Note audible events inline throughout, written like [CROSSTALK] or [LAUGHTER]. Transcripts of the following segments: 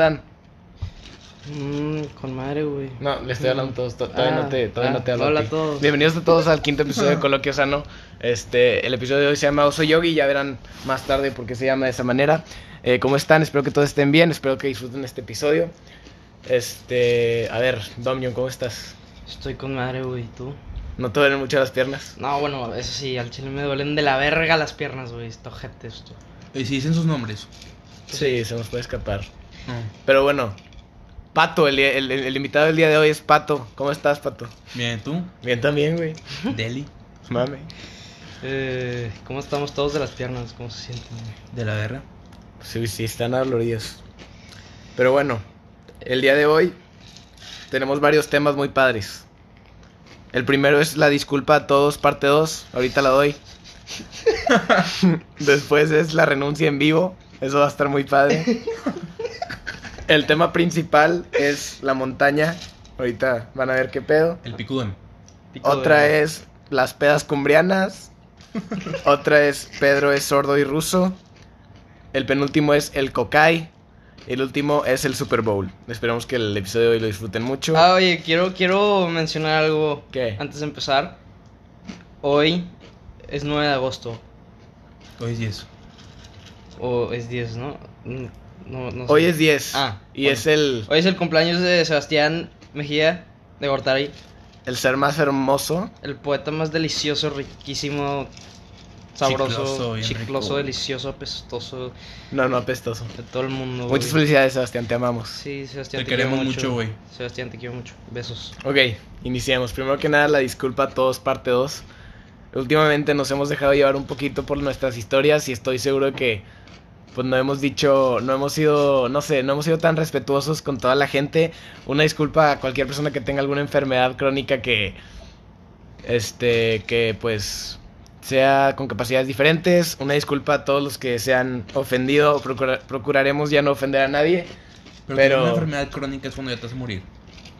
están? Mmm, con madre, güey. No, le estoy hablando a todos. to- Todavía Ah, no te, todavía ah, no te hablo. a hola ti. a todos. Bienvenidos a todos al quinto episodio de [LAUGHS] Coloquio Sano. Este, el episodio de hoy se llama Oso Yogi. Ya verán más tarde por qué se llama de esa manera. Eh, ¿Cómo están? Espero que todos estén bien. Espero que disfruten este episodio. Este, a ver, Dominion, ¿cómo estás? Estoy con madre, güey. ¿Tú? ¿No te duelen mucho las piernas? No, bueno, eso sí, al chile me duelen de la verga las piernas, güey. Esto, gente, esto. Y si dicen sus nombres. Sí, se nos puede escapar. No. Pero bueno, Pato, el, el- el- el invitado del día de hoy es Pato. ¿Cómo estás, Pato? Bien, tú, Bien también, güey. [LAUGHS] Deli, Mame. Eh, ¿Cómo estamos todos de las piernas? ¿Cómo se sienten, güey? de la guerra. Sí, sí, están doloridos. Pero bueno, el día de hoy tenemos varios temas muy padres. El primero es la disculpa a todos, parte 2. Ahorita la doy. [LAUGHS] [LAUGHS] Después es la renuncia en vivo. Eso va a estar muy padre. El tema principal es la montaña. Ahorita van a ver qué pedo. El. Pico Otra de- es las pedas cumbrianas. Otra es Pedro es sordo y ruso. El penúltimo es el cocay. Y el último es el Super Bowl. Esperamos que el episodio de hoy lo disfruten mucho. Ah, oye, quiero, quiero mencionar algo ¿Qué? antes de empezar. Hoy es 9 de agosto. Hoy es 10. O es 10, ¿no? No, no sé. Hoy es 10. Ah, y bueno. es el, Hoy es el cumpleaños de Sebastián Mejía de Gortari. el ser más hermoso. El poeta más delicioso, riquísimo, sabroso, Chicloso, delicioso, apestoso No, no apestoso. de todo el mundo. Muchas güey. felicidades, Sebastián. Te amamos. Sí, Sebastián, Te te, quiero queremos mucho, güey. Sebastián, te quiero mucho. Besos. Ok, iniciemos. Primero que nada, la disculpa a todos, parte 2. Últimamente nos hemos dejado llevar un poquito por nuestras historias y estoy seguro de que pues no hemos dicho, no hemos sido, no sé, no hemos sido tan respetuosos con toda la gente. Una disculpa a cualquier persona que tenga alguna enfermedad crónica que, este, que pues sea con capacidades diferentes. Una disculpa a todos los que se han ofendido. Procura- procuraremos ya no ofender a nadie. Pero, Pero- una enfermedad crónica es cuando ya te vas a morir.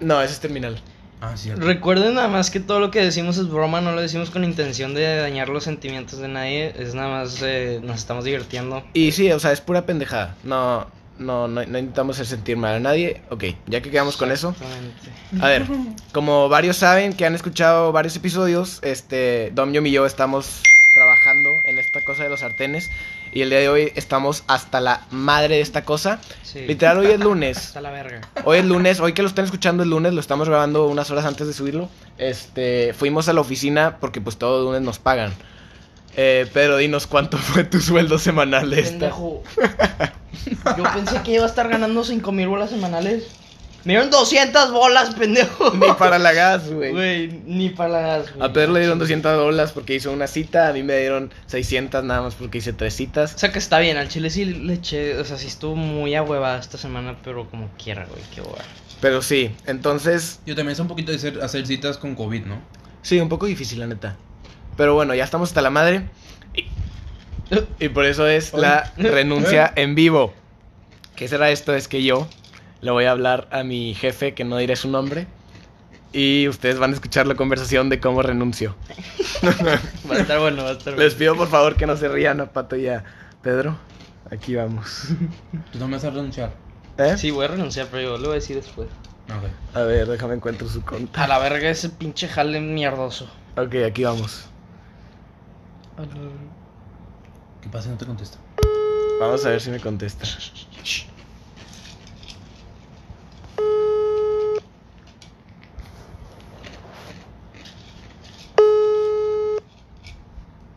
No, eso es terminal. Ah, cierto. Recuerden nada más que todo lo que decimos es broma, no lo decimos con intención de dañar los sentimientos de nadie, es nada más eh, nos estamos divirtiendo. Y sí, o sea, es pura pendejada. No, no, no, no intentamos hacer sentir mal a nadie. Ok, ya que quedamos con eso. A ver, como varios saben que han escuchado varios episodios, este, Domyom y yo estamos trabajando en esta cosa de los sartenes. Y el día de hoy estamos hasta la madre de esta cosa. Sí. Literal, hoy es lunes. [LAUGHS] Hasta la verga. Hoy es lunes, hoy que lo están escuchando es lunes, lo estamos grabando unas horas antes de subirlo. Este, fuimos a la oficina porque pues todo lunes nos pagan. Eh, pero dinos cuánto [LAUGHS] fue tu sueldo semanal de esta. Pendejo. Yo pensé que iba a estar ganando 5 mil bolas semanales. Me dieron 200 bolas, pendejo. Ni para la gas, [LAUGHS] güey. Güey, ni para la gas, güey. A Pedro le dieron 200 dólares porque hizo una cita, a mí me dieron 600 nada más porque hice tres citas. O sea que está bien, al chile sí le eché, o sea, sí estuvo muy a hueva esta semana, pero como quiera, güey, qué hueva. Pero sí, entonces, Yo también es un poquito de hacer, hacer citas con COVID, ¿no? sí, un poco difícil la neta. Pero bueno, ya estamos hasta la madre. Y, y por eso es la renuncia [LAUGHS] en vivo. ¿Qué será esto? Es que yo le voy a hablar a mi jefe, que no diré su nombre. Y ustedes van a escuchar la conversación de cómo renuncio. [LAUGHS] Va a estar bueno, va a estar Les bueno. pido por favor que no se rían a Pato y a Pedro. Aquí vamos. Tú no me vas a renunciar. ¿Eh? Sí, voy a renunciar, pero yo lo voy a decir después. Ok. A ver, déjame encuentro su conta. A la verga ese pinche jale mierdoso. Ok, aquí vamos. ¿Qué pasa si no te contesta? Vamos a ver si me contesta.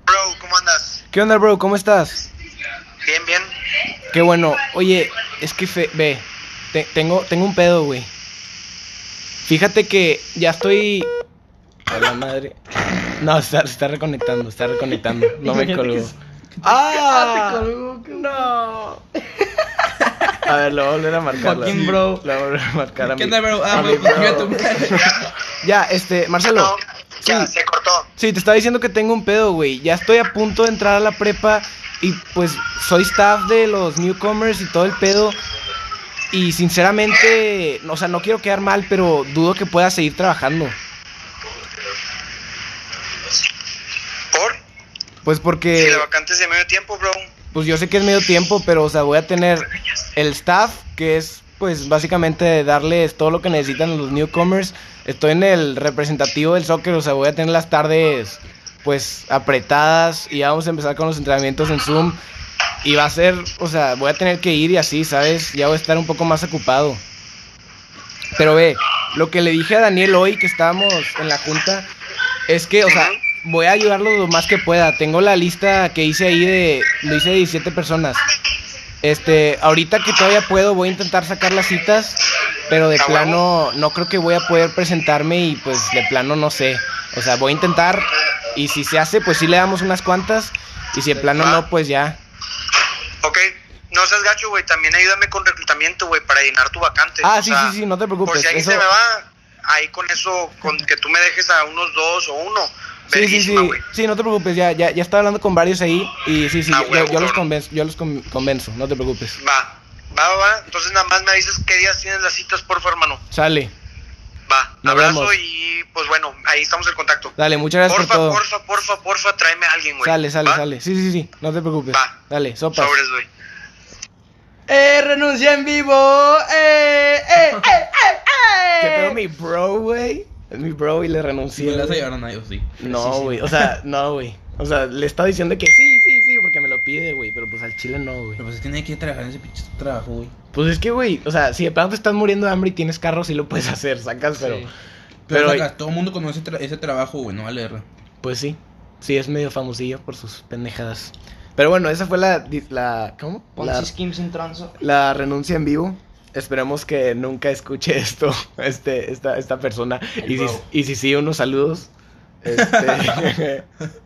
Bro, ¿cómo andas? ¿Qué onda, bro? ¿Cómo estás? Bien, bien. Qué bueno. Oye, es que fe- ve, te- tengo, tengo un pedo, güey. Fíjate que ya estoy. A la madre. No, está, está reconectando, está reconectando. No me colgó. se- ¡Ah! te colgó, qué- ¡No! A ver, lo voy a volver a marcar. Fucking bro. Lo voy a volver a marcar a ¿Qué mi- onda, bro? Ah, bro. chinga tu madre. [LAUGHS] Ya, este, Marcelo. No, ya Sí. se cortó. Sí, te estaba diciendo que tengo un pedo, güey. Ya estoy a punto de entrar a la prepa y pues soy staff de los newcomers y todo el pedo. Y sinceramente, o sea, no quiero quedar mal, pero dudo que pueda seguir trabajando. ¿Por? Pues Si porque, la vacante es de medio tiempo, bro. pues yo sé que es medio tiempo, pero o sea, voy a tener el staff, que es pues básicamente darles todo lo que necesitan los newcomers. Estoy en el representativo del soccer, o sea, voy a tener las tardes pues apretadas y vamos a empezar con los entrenamientos en Zoom. Y va a ser, o sea, voy a tener que ir y así, ¿sabes? Ya voy a estar un poco más ocupado. Pero ve, lo que le dije a Daniel hoy que estábamos en la junta es que, o sea, voy a ayudarlo lo más que pueda. Tengo la lista que hice ahí de, lo hice de 17 personas. Este, ahorita que todavía puedo, voy a intentar sacar las citas, pero de Ah, plano no creo que voy a poder presentarme y pues de plano no sé. O sea, voy a intentar y si se hace, pues sí le damos unas cuantas y si de plano no, pues ya. Ok, no seas gacho, güey. También ayúdame con reclutamiento, güey, para llenar tu vacante. Ah, O sí, sea, sí, sí, no te Por preocupes. si alguien eso- se me va, ahí con eso, con que tú me dejes a unos dos o uno. Sí, sí, sí, sí, no te preocupes, ya, ya, ya estaba hablando con varios ahí y sí, sí, Ah, yo, los convenzo, yo los con- convenzo, no te preocupes. Va, va, va, va. Entonces nada más me avisas qué días tienes las citas, porfa, hermano. Sale, Va, Nos abrazo vemos. y pues bueno, ahí estamos en contacto. dale, muchas gracias porfa, por todo. porfa, porfa, porfa, tráeme a alguien, güey. Sale, sale, ¿Va? sale. Sí, sí, sí, no te preocupes. Va. Dale, sopas. Sobres, güey. ¡Eh, renuncia en vivo! ¡Eh, eh, eh, eh, eh! ¿Qué pedo mi bro, güey? Es mi bro y le renuncié. me las a güey. llevar a nadie, sí. No, güey, o sea, no, güey. O sea, le estaba diciendo que sí, sí, sí, porque me lo pide, güey, pero pues al chile no, güey. Pero pues es que nadie quiere trabajar en ese pinche trabajo, güey. Pues es que, güey, o sea, si de te estás muriendo de hambre y tienes carro, sí lo puedes hacer, sacas, pero... Sí. Pero, Pero- sacas, todo el mundo conoce tra- ese trabajo, güey, no vale R. Pues sí, sí, es medio famosillo por sus pendejadas. Pero bueno, esa fue la... la ¿Cómo? La, la renuncia en vivo. Esperemos que nunca escuche [LAUGHS] esto, este, esta, esta persona. Y si, y si sí, unos saludos. Este, [LAUGHS]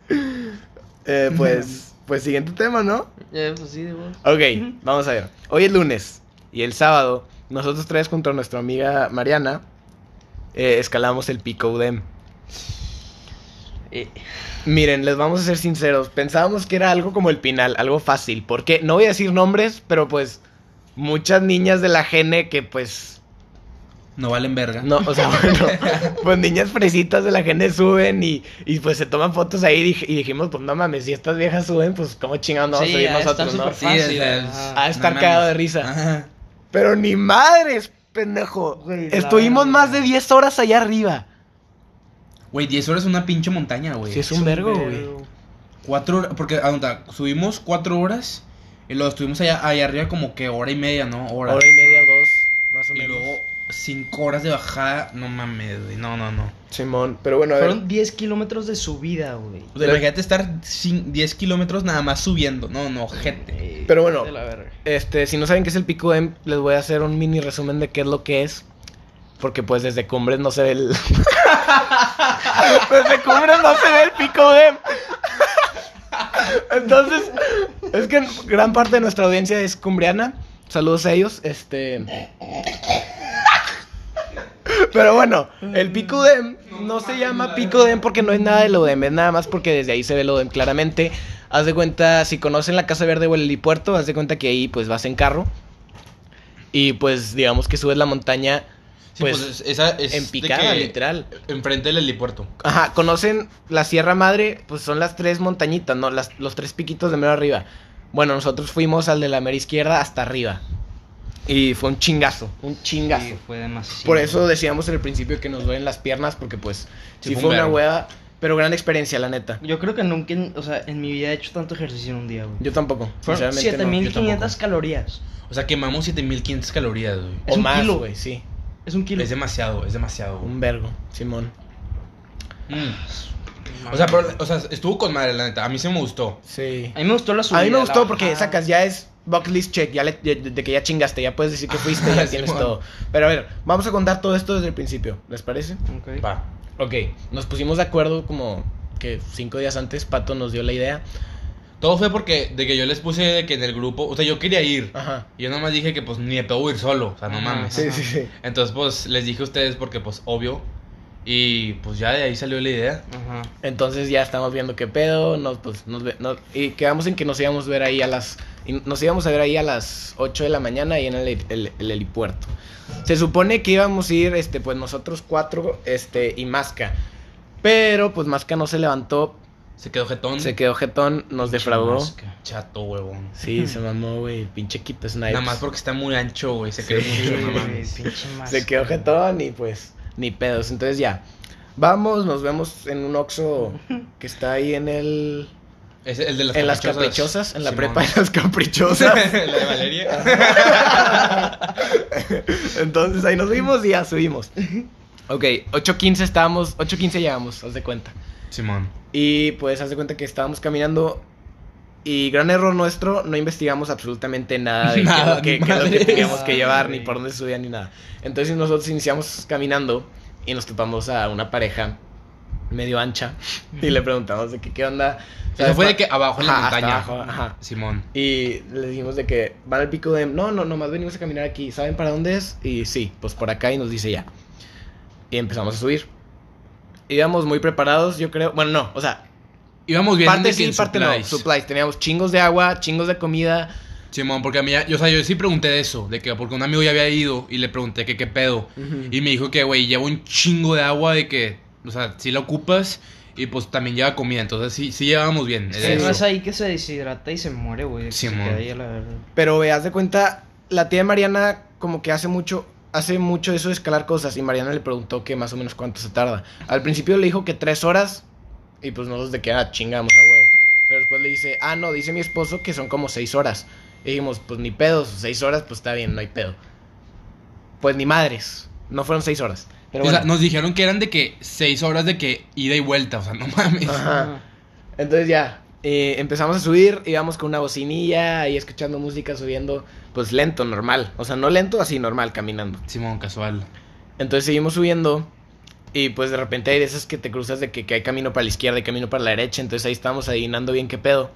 [LAUGHS] eh, pues, pues siguiente tema, ¿no? Eh, pues sí, de vos. Ok, vamos a ver. Hoy es lunes y el sábado, nosotros tres junto a nuestra amiga Mariana eh, escalamos el Pico Udem. Eh, Miren, les vamos a ser sinceros. Pensábamos que era algo como el Pinal, algo fácil. Porque no voy a decir nombres, pero pues muchas niñas de la gene que pues No valen verga. no, o sea, [LAUGHS] bueno, pues niñas fresitas de la gene suben y, y pues se toman fotos ahí y, dij- y dijimos, pues no mames, si estas viejas suben, pues cómo chingados no vamos Sí, a subir nosotros, ¿no? Sí, Fácil, es- Ah, estar no cagado de risa. Ajá. Pero ni madres, pendejo. Güey, Estuvimos más de 10 horas allá arriba. Güey, 10 horas es una pinche montaña, güey. Sí, es un vergo, güey. Cuatro horas, porque, aguanta, subimos cuatro horas y luego estuvimos allá, allá arriba como que hora y media, ¿no? Hora. Hora y media, dos, más o Y menos. luego cinco horas de bajada, no mames, güey, no, no, no. Simón, pero bueno, a ver. Fueron 10 kilómetros de subida, güey. O sea, imagínate estar cin- 10 kilómetros nada más subiendo, no, no, gente. Pero bueno. Este, si no saben qué es el Pico M, les voy a hacer un mini resumen de qué es lo que es. Porque pues desde Cumbres no se ve el... [LAUGHS] [LAUGHS] desde Cumbres no se ve el Pico M. [LAUGHS] Entonces, es que gran parte de nuestra audiencia es cumbriana. Saludos a ellos. Este... Pero bueno, el Pico Dem no se llama Pico Dem porque no es nada de Lodem, es nada más porque desde ahí se ve Lodem claramente. Haz de cuenta, si conocen la Casa Verde o el helipuerto, haz de cuenta que ahí pues vas en carro. Y pues digamos que subes la montaña, Sí, pues, pues, es- esa es en de picada, que literal. Enfrente del helipuerto. Ajá, conocen la Sierra Madre, pues son las tres montañitas, ¿no? Las, los tres piquitos de mero arriba. Bueno, nosotros fuimos al de la mera izquierda hasta arriba. Y fue un chingazo, un chingazo. Sí, fue demasiado. Por eso decíamos en el principio que nos duelen las piernas, porque pues Sí, sí, fue fue un una hueva, pero gran experiencia, la neta. Yo creo que nunca, en- o sea, en mi vida he hecho tanto ejercicio en un día, güey. Yo tampoco, Fueron sinceramente no. 7500 tampoco. calorías. O sea, quemamos 7500 calorías, güey. O un más, güey, sí. Es un kilo. Es demasiado, es demasiado. Un vergo, Simón. Mm. O sea, pero, o sea, estuvo con madre, la neta. A mí sí me gustó. Sí. A mí me gustó la subida. A mí me gustó porque bajada. sacas, ya es bucket list check, ya le- de, de que ya chingaste, ya puedes decir que fuiste, ya [LAUGHS] tienes todo. Pero a ver, vamos a contar todo esto desde el principio, ¿les parece? Ok. Va. Ok, nos pusimos de acuerdo como que cinco días antes Pato nos dio la idea. Todo fue porque de que yo les puse de que en el grupo, o sea, yo quería ir. Ajá. Y yo nada más dije que pues ni de pedo ir solo, o sea, no mames. Sí, sí, sí. Entonces pues les dije a ustedes porque pues obvio. Y pues ya de ahí salió la idea. Ajá. Entonces ya estamos viendo qué pedo, nos, pues, nos, ve- nos- y quedamos en que nos íbamos a ver ahí a las, y nos íbamos a ver ahí a las 8 de la mañana ahí en el, el- el helipuerto. Se supone que íbamos a ir, este, pues nosotros cuatro, este, y Masca. Pero pues Masca no se levantó Se quedó jetón. Se quedó jetón, nos defraudó. Chato, huevón. Sí, se mamó, güey. Pinche equipo Snipes. Nada más porque está muy ancho, güey. Se Sí, cree mucho, pinche mosca. Se quedó jetón y pues ni pedos. Entonces ya. Vamos, nos vemos en un Oxxo que está ahí en el... Es el de las en las caprichosas. caprichosas, en la Simón. prepa de las [LAUGHS] caprichosas. la de Valeria. [LAUGHS] Entonces ahí nos vimos y ya subimos. Ok, 8.15 estábamos, 8.15 llegamos, haz de cuenta. Simón. Y pues haz de cuenta que estábamos caminando y gran error nuestro, no investigamos absolutamente nada de [LAUGHS] Nada, qué es lo que teníamos que llevar, ni por dónde subía, ni nada. Entonces nosotros iniciamos caminando y nos topamos a una pareja medio ancha [LAUGHS] y le preguntamos de que qué onda. O sea, fue de que abajo en la Ajá, montaña. abajo, ajá. Simón. Y le dijimos de que van al pico de... No, no, nomás venimos a caminar aquí. ¿Saben para dónde es? Y sí, pues por acá y nos dice ya. Y empezamos a subir. Íbamos muy preparados, yo creo. Bueno, no, o sea, Íbamos bien parte de sí, parte supplies. no. Supplies. Teníamos chingos de agua, chingos de comida. Simón, porque a mí, ya- yo, o sea, yo sí pregunté de eso, de que porque un amigo ya había ido y le pregunté que qué pedo. Y me dijo que, güey, lleva un chingo de agua de que, o sea, si la ocupas y pues también lleva comida, entonces sí, sí llevábamos bien. Sí, no es ahí que se deshidrata y se muere, güey. se Simón. ahí la. Pero veas de cuenta, la tía de Mariana como que hace mucho, hace mucho eso de escalar cosas. Y Mariana le preguntó que más o menos cuánto se tarda. Al principio le dijo que tres horas. Y pues nosotros de que ah, chingamos a huevo. Pero después le dice, ah, no, dice mi esposo que son como seis horas. Y dijimos, pues ni pedos, seis horas, pues está bien, no hay pedo. Pues ni madres, no fueron seis horas. Pero o sea, nos dijeron que eran de que seis horas de que ida y vuelta, o sea, no mames. Ajá. Entonces ya, eh, empezamos a subir, íbamos con una bocinilla y escuchando música, subiendo, pues lento, normal. O sea, no lento, así normal, caminando. Simón, casual. Entonces seguimos subiendo y pues de repente hay de esas que te cruzas de que, que hay camino para la izquierda y camino para la derecha. Entonces ahí estábamos adivinando bien qué pedo.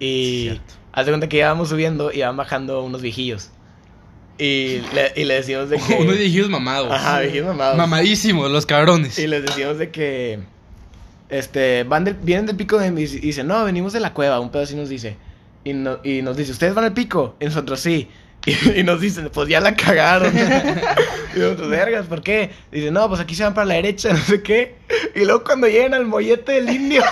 Y haz de cuenta que íbamos subiendo y iban bajando unos viejillos. Y le, y le decimos de [LAUGHS] que... Unos viejitos mamados. Ajá, viejillos mamados. Mamadísimos, los cabrones. Y les decimos de que. Este, van del, vienen del pico de. Y dice, no, venimos de la cueva. Un pedo así nos dice. Y, no- y nos dice, ¿ustedes van al pico? Y nosotros sí. Y, [LAUGHS] y nos dicen, pues ya la cagaron. [LAUGHS] y nosotros, vergas, ¿por qué? Dice, no, pues aquí se van para la derecha, [LAUGHS] no sé qué. Y luego cuando llegan al mollete del indio.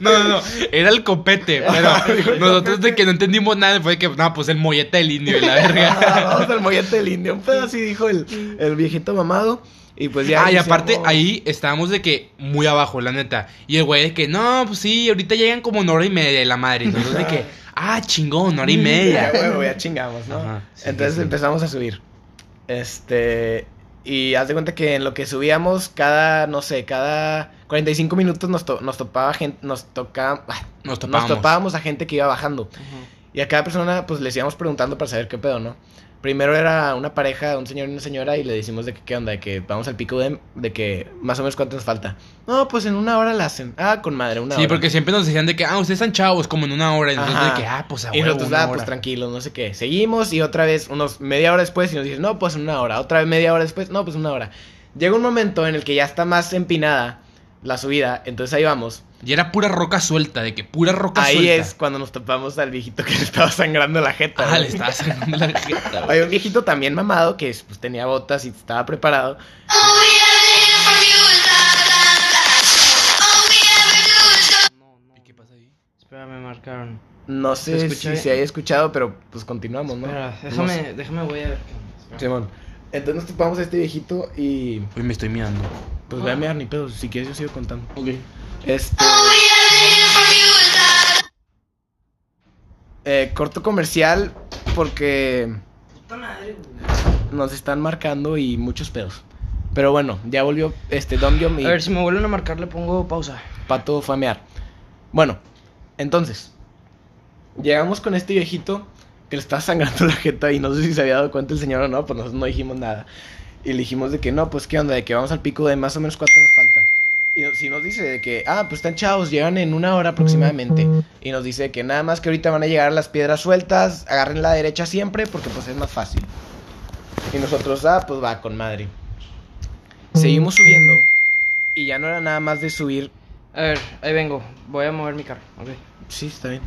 No, no, no. Era el copete, pero nosotros de que no entendimos nada fue que, no, pues el mollete del indio y la verga. Vamos al mollete del indio. Un pedo así dijo el, el viejito mamado. Y pues ya. ah, y aparte ahí estábamos de que muy abajo, la neta. Y el güey de que, no, pues sí, ahorita llegan como una hora y media de la madre. Y nosotros de que, [LAUGHS] ah, chingón, una hora y Ya, media. huevo, ya chingamos, ¿no? Ajá, sí, Entonces sí, sí. empezamos a subir. Este. Y haz de cuenta que en lo que subíamos, cada, no sé, cada 45 minutos nos, to- nos topaba gente, nos tocaba, Nos nos topábamos. a gente que iba bajando. Y a cada persona, pues les íbamos preguntando para saber qué pedo, ¿no? Primero era una pareja, un señor y una señora, y le decimos de que qué onda, de que vamos al pico de, de que más o menos cuánto nos falta. No, pues en una hora la hacen. Ah, con madre, una Sí, hora. porque siempre nos decían de que, ah, ustedes están chavos, como en una hora. Y nosotros de que, ah, pues a Y nosotros, ah, pues tranquilos, no sé qué. Seguimos y otra vez, unos media hora después, y nos dicen, no, pues en una hora. Otra vez media hora después, no, pues una hora. Llega un momento en el que ya está más empinada la subida, entonces ahí vamos. Y era pura roca suelta, de que pura roca Ahí suelta. es cuando nos topamos al viejito que le estaba sangrando la jeta. Ah, güey. le estaba sacando la jeta, güey. Había un viejito también mamado que pues, tenía botas y estaba preparado. ¿Y qué pasa ahí? Espera, me marcaron. No ¿Se sé si se haya escuchado, pero pues continuamos, ¿no? Espera, No déjame, sé. déjame, voy a ver. Simón. Entonces nos topamos a este viejito y Uy, me estoy mirando. pues voy a mirar ni pedo, si quieres yo sigo contando. Ok. Este. Eh, corto comercial porque nos están marcando y muchos pedos. Pero bueno, ya volvió este Dom y A ver, si me vuelven a marcar, le pongo pausa. Pato fue a mear. Bueno, entonces, llegamos con este viejito que le estaba sangrando [LAUGHS] la jeta y no sé si se había dado cuenta el señor o no, pues nosotros no dijimos nada. Y le dijimos de que no, pues qué onda, de que vamos al pico de más o menos cuánto nos falta. Y si nos dice de que, ah, pues están chavos, llegan en una hora aproximadamente. Y nos dice que nada más que ahorita van a llegar las piedras sueltas, agarren la derecha siempre porque pues es más fácil. Y nosotros, ah, pues va con madre. Seguimos subiendo y ya no era nada más de subir A ver, ahí vengo. Voy a mover mi carro. Ok. Sí, está bien.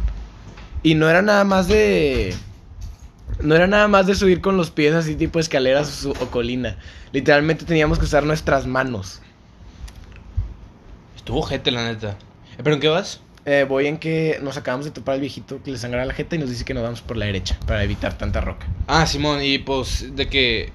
Y no era nada más de. No era nada más de subir con los pies así tipo escaleras o colina. Literalmente teníamos que usar nuestras manos. Estuvo gente, la neta. Eh, ¿Pero en qué vas? Eh, voy en que nos acabamos de topar al viejito que le sangra la jeta y nos dice que nos vamos por la derecha para evitar tanta roca. Ah, Simón, y pues de que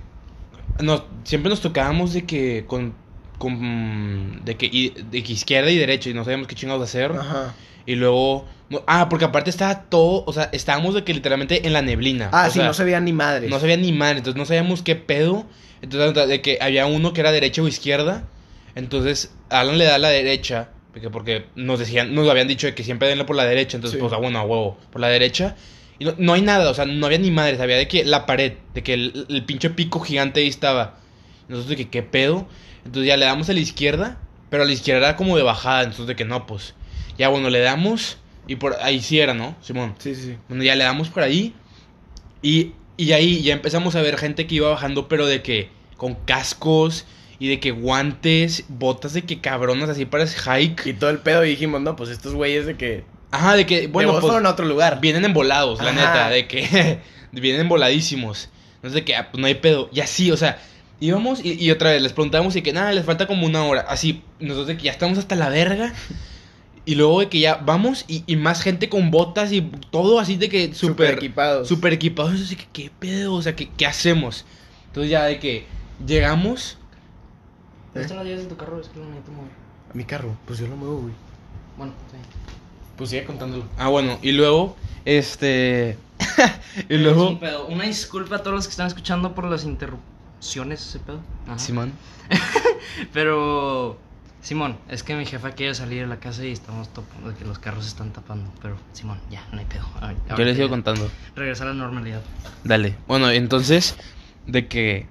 nos, siempre nos tocábamos de que con, con de que y- de que izquierda y derecha y no sabíamos qué chingados hacer. Ajá. Y luego no- ah, porque aparte estaba todo, o sea, estábamos de que literalmente en la neblina. Ah, o sí, sea, no se veían ni madres. no sabía ni madre, entonces no sabíamos qué pedo. Entonces de que había uno que era derecha o izquierda. Entonces Alan le da a la derecha, porque porque nos decían, nos habían dicho de que siempre denle por la derecha, entonces Sí. pues ah, bueno, a huevo, por la derecha. Y no, no hay nada, o sea, no había ni madres, había de que la pared, de que el, el pinche pico gigante ahí estaba. Nosotros de que qué pedo. Entonces ya le damos a la izquierda, pero a la izquierda era como de bajada, entonces de que no, pues. Ya bueno, le damos y por ahí sí era, ¿no? Simón. Sí, sí. Bueno, ya le damos por ahí. Y, y ahí ya empezamos a ver gente que iba bajando, pero de que con cascos y de que guantes, botas de que cabronas así para ese hike. Y todo el pedo y dijimos, no, pues estos güeyes de que... Ajá, de que, bueno, Bueno, pues fueron a otro lugar. vienen embolados, la neta, de que [LAUGHS] vienen emboladísimos. Entonces de que ah, pues no hay pedo. Y así, o sea, íbamos y, y otra vez les preguntábamos y que nada, les falta como una hora. Así, nosotros de que ya estamos hasta la verga. Y luego de que ya vamos y, y más gente con botas y todo así de que Súper súper equipados. super equipados. Así que, ¿qué pedo? O sea, ¿qué, qué hacemos? Entonces ya de que llegamos. ¿Dónde están las llaves de tu carro? Es que lo necesito mover. Mi carro, pues yo lo muevo, güey. Bueno, sí. Pues sigue contándolo. Ah, bueno, y luego, este... [LAUGHS] y Es luego... un pedo. Una disculpa a todos los que están escuchando por las interrupciones, ese pedo. Ajá. Simón. [LAUGHS] Pero, Simón, es que mi jefa quiere salir de la casa y estamos topando de que los carros se están tapando. Pero, Simón, ya, no hay pedo. A ver, Yo les sigo contando. Regresar a la normalidad. Dale. Bueno, entonces, de que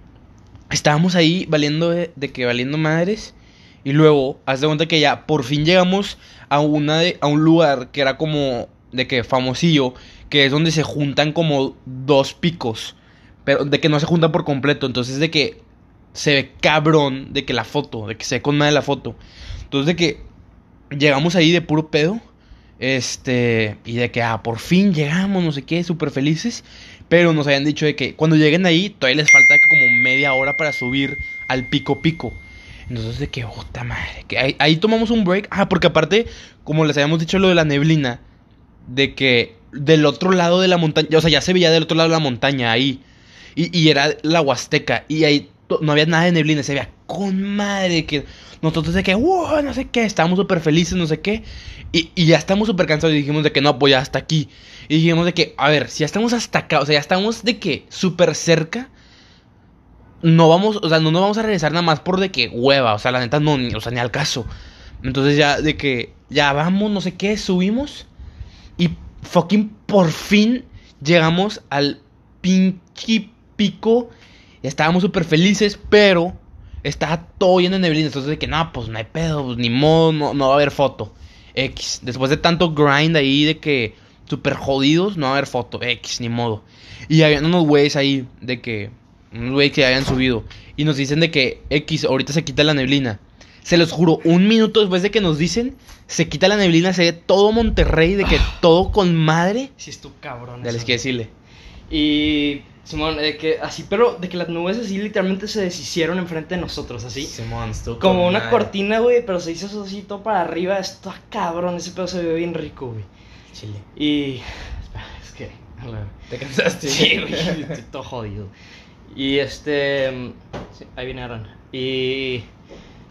estábamos ahí valiendo, de, que valiendo madres. Y luego, haz de cuenta que ya por fin llegamos a, una de, a un lugar que era como de que famosillo, que es donde se juntan como dos picos. Pero de que no se juntan por completo. Entonces, de que se ve cabrón de que la foto, de que se ve con madre la foto. Entonces, de que llegamos ahí de puro pedo. Este, y de que, ah, por fin llegamos, no sé qué, súper felices. Pero nos habían dicho de que cuando lleguen ahí, todavía les falta como media hora para subir al pico pico. Entonces, de que, puta madre, que ahí, tomamos un break. Ah, porque aparte, como les habíamos dicho lo de la neblina, de que del otro lado de la montaña, o sea, ya se veía del otro lado de la montaña ahí. Y, y era la Huasteca. Y ahí no había nada de neblina, se veía con madre que nosotros de que, wow, no sé qué, estábamos súper felices, no sé qué. Y, ya estamos súper cansados y dijimos de que no, pues ya hasta aquí. Y dijimos de que, a ver, si ya estamos hasta acá, o sea, ya estamos de que súper cerca. No vamos, o sea, no nos vamos a regresar nada más por de que hueva, o sea, la neta no, ni, o sea, ni al caso. Entonces ya de que, ya vamos, no sé qué, subimos. Y fucking por fin llegamos al pinche pico. Estábamos súper felices, pero estaba todo lleno de neblina. Entonces de que no, pues no hay pedo, pues, ni modo, no, no va a haber foto. X. Después de tanto grind ahí de que súper jodidos, no va a haber foto. X, ni modo. Y habían unos güeyes ahí de que, unos güeyes que habían subido. Y nos dicen de que X, ahorita se quita la neblina. Se los juro, un minuto después de que nos dicen, se quita la neblina, se ve todo Monterrey, de que todo con madre. Sí, es tu cabrón. Ya les quiero decirle. Y, Simón, de que así, pero de que las nubes así literalmente se deshicieron enfrente de nosotros, así. Simón, estuvo Como una madre. cortina, güey, pero se hizo eso así todo para arriba. Está cabrón, ese pedo se ve bien rico, güey. Chile. Y. Espera, es que. ¿Te cansaste? Sí, güey, estoy todo jodido. Y este. sí, ahí viene Aran. Y.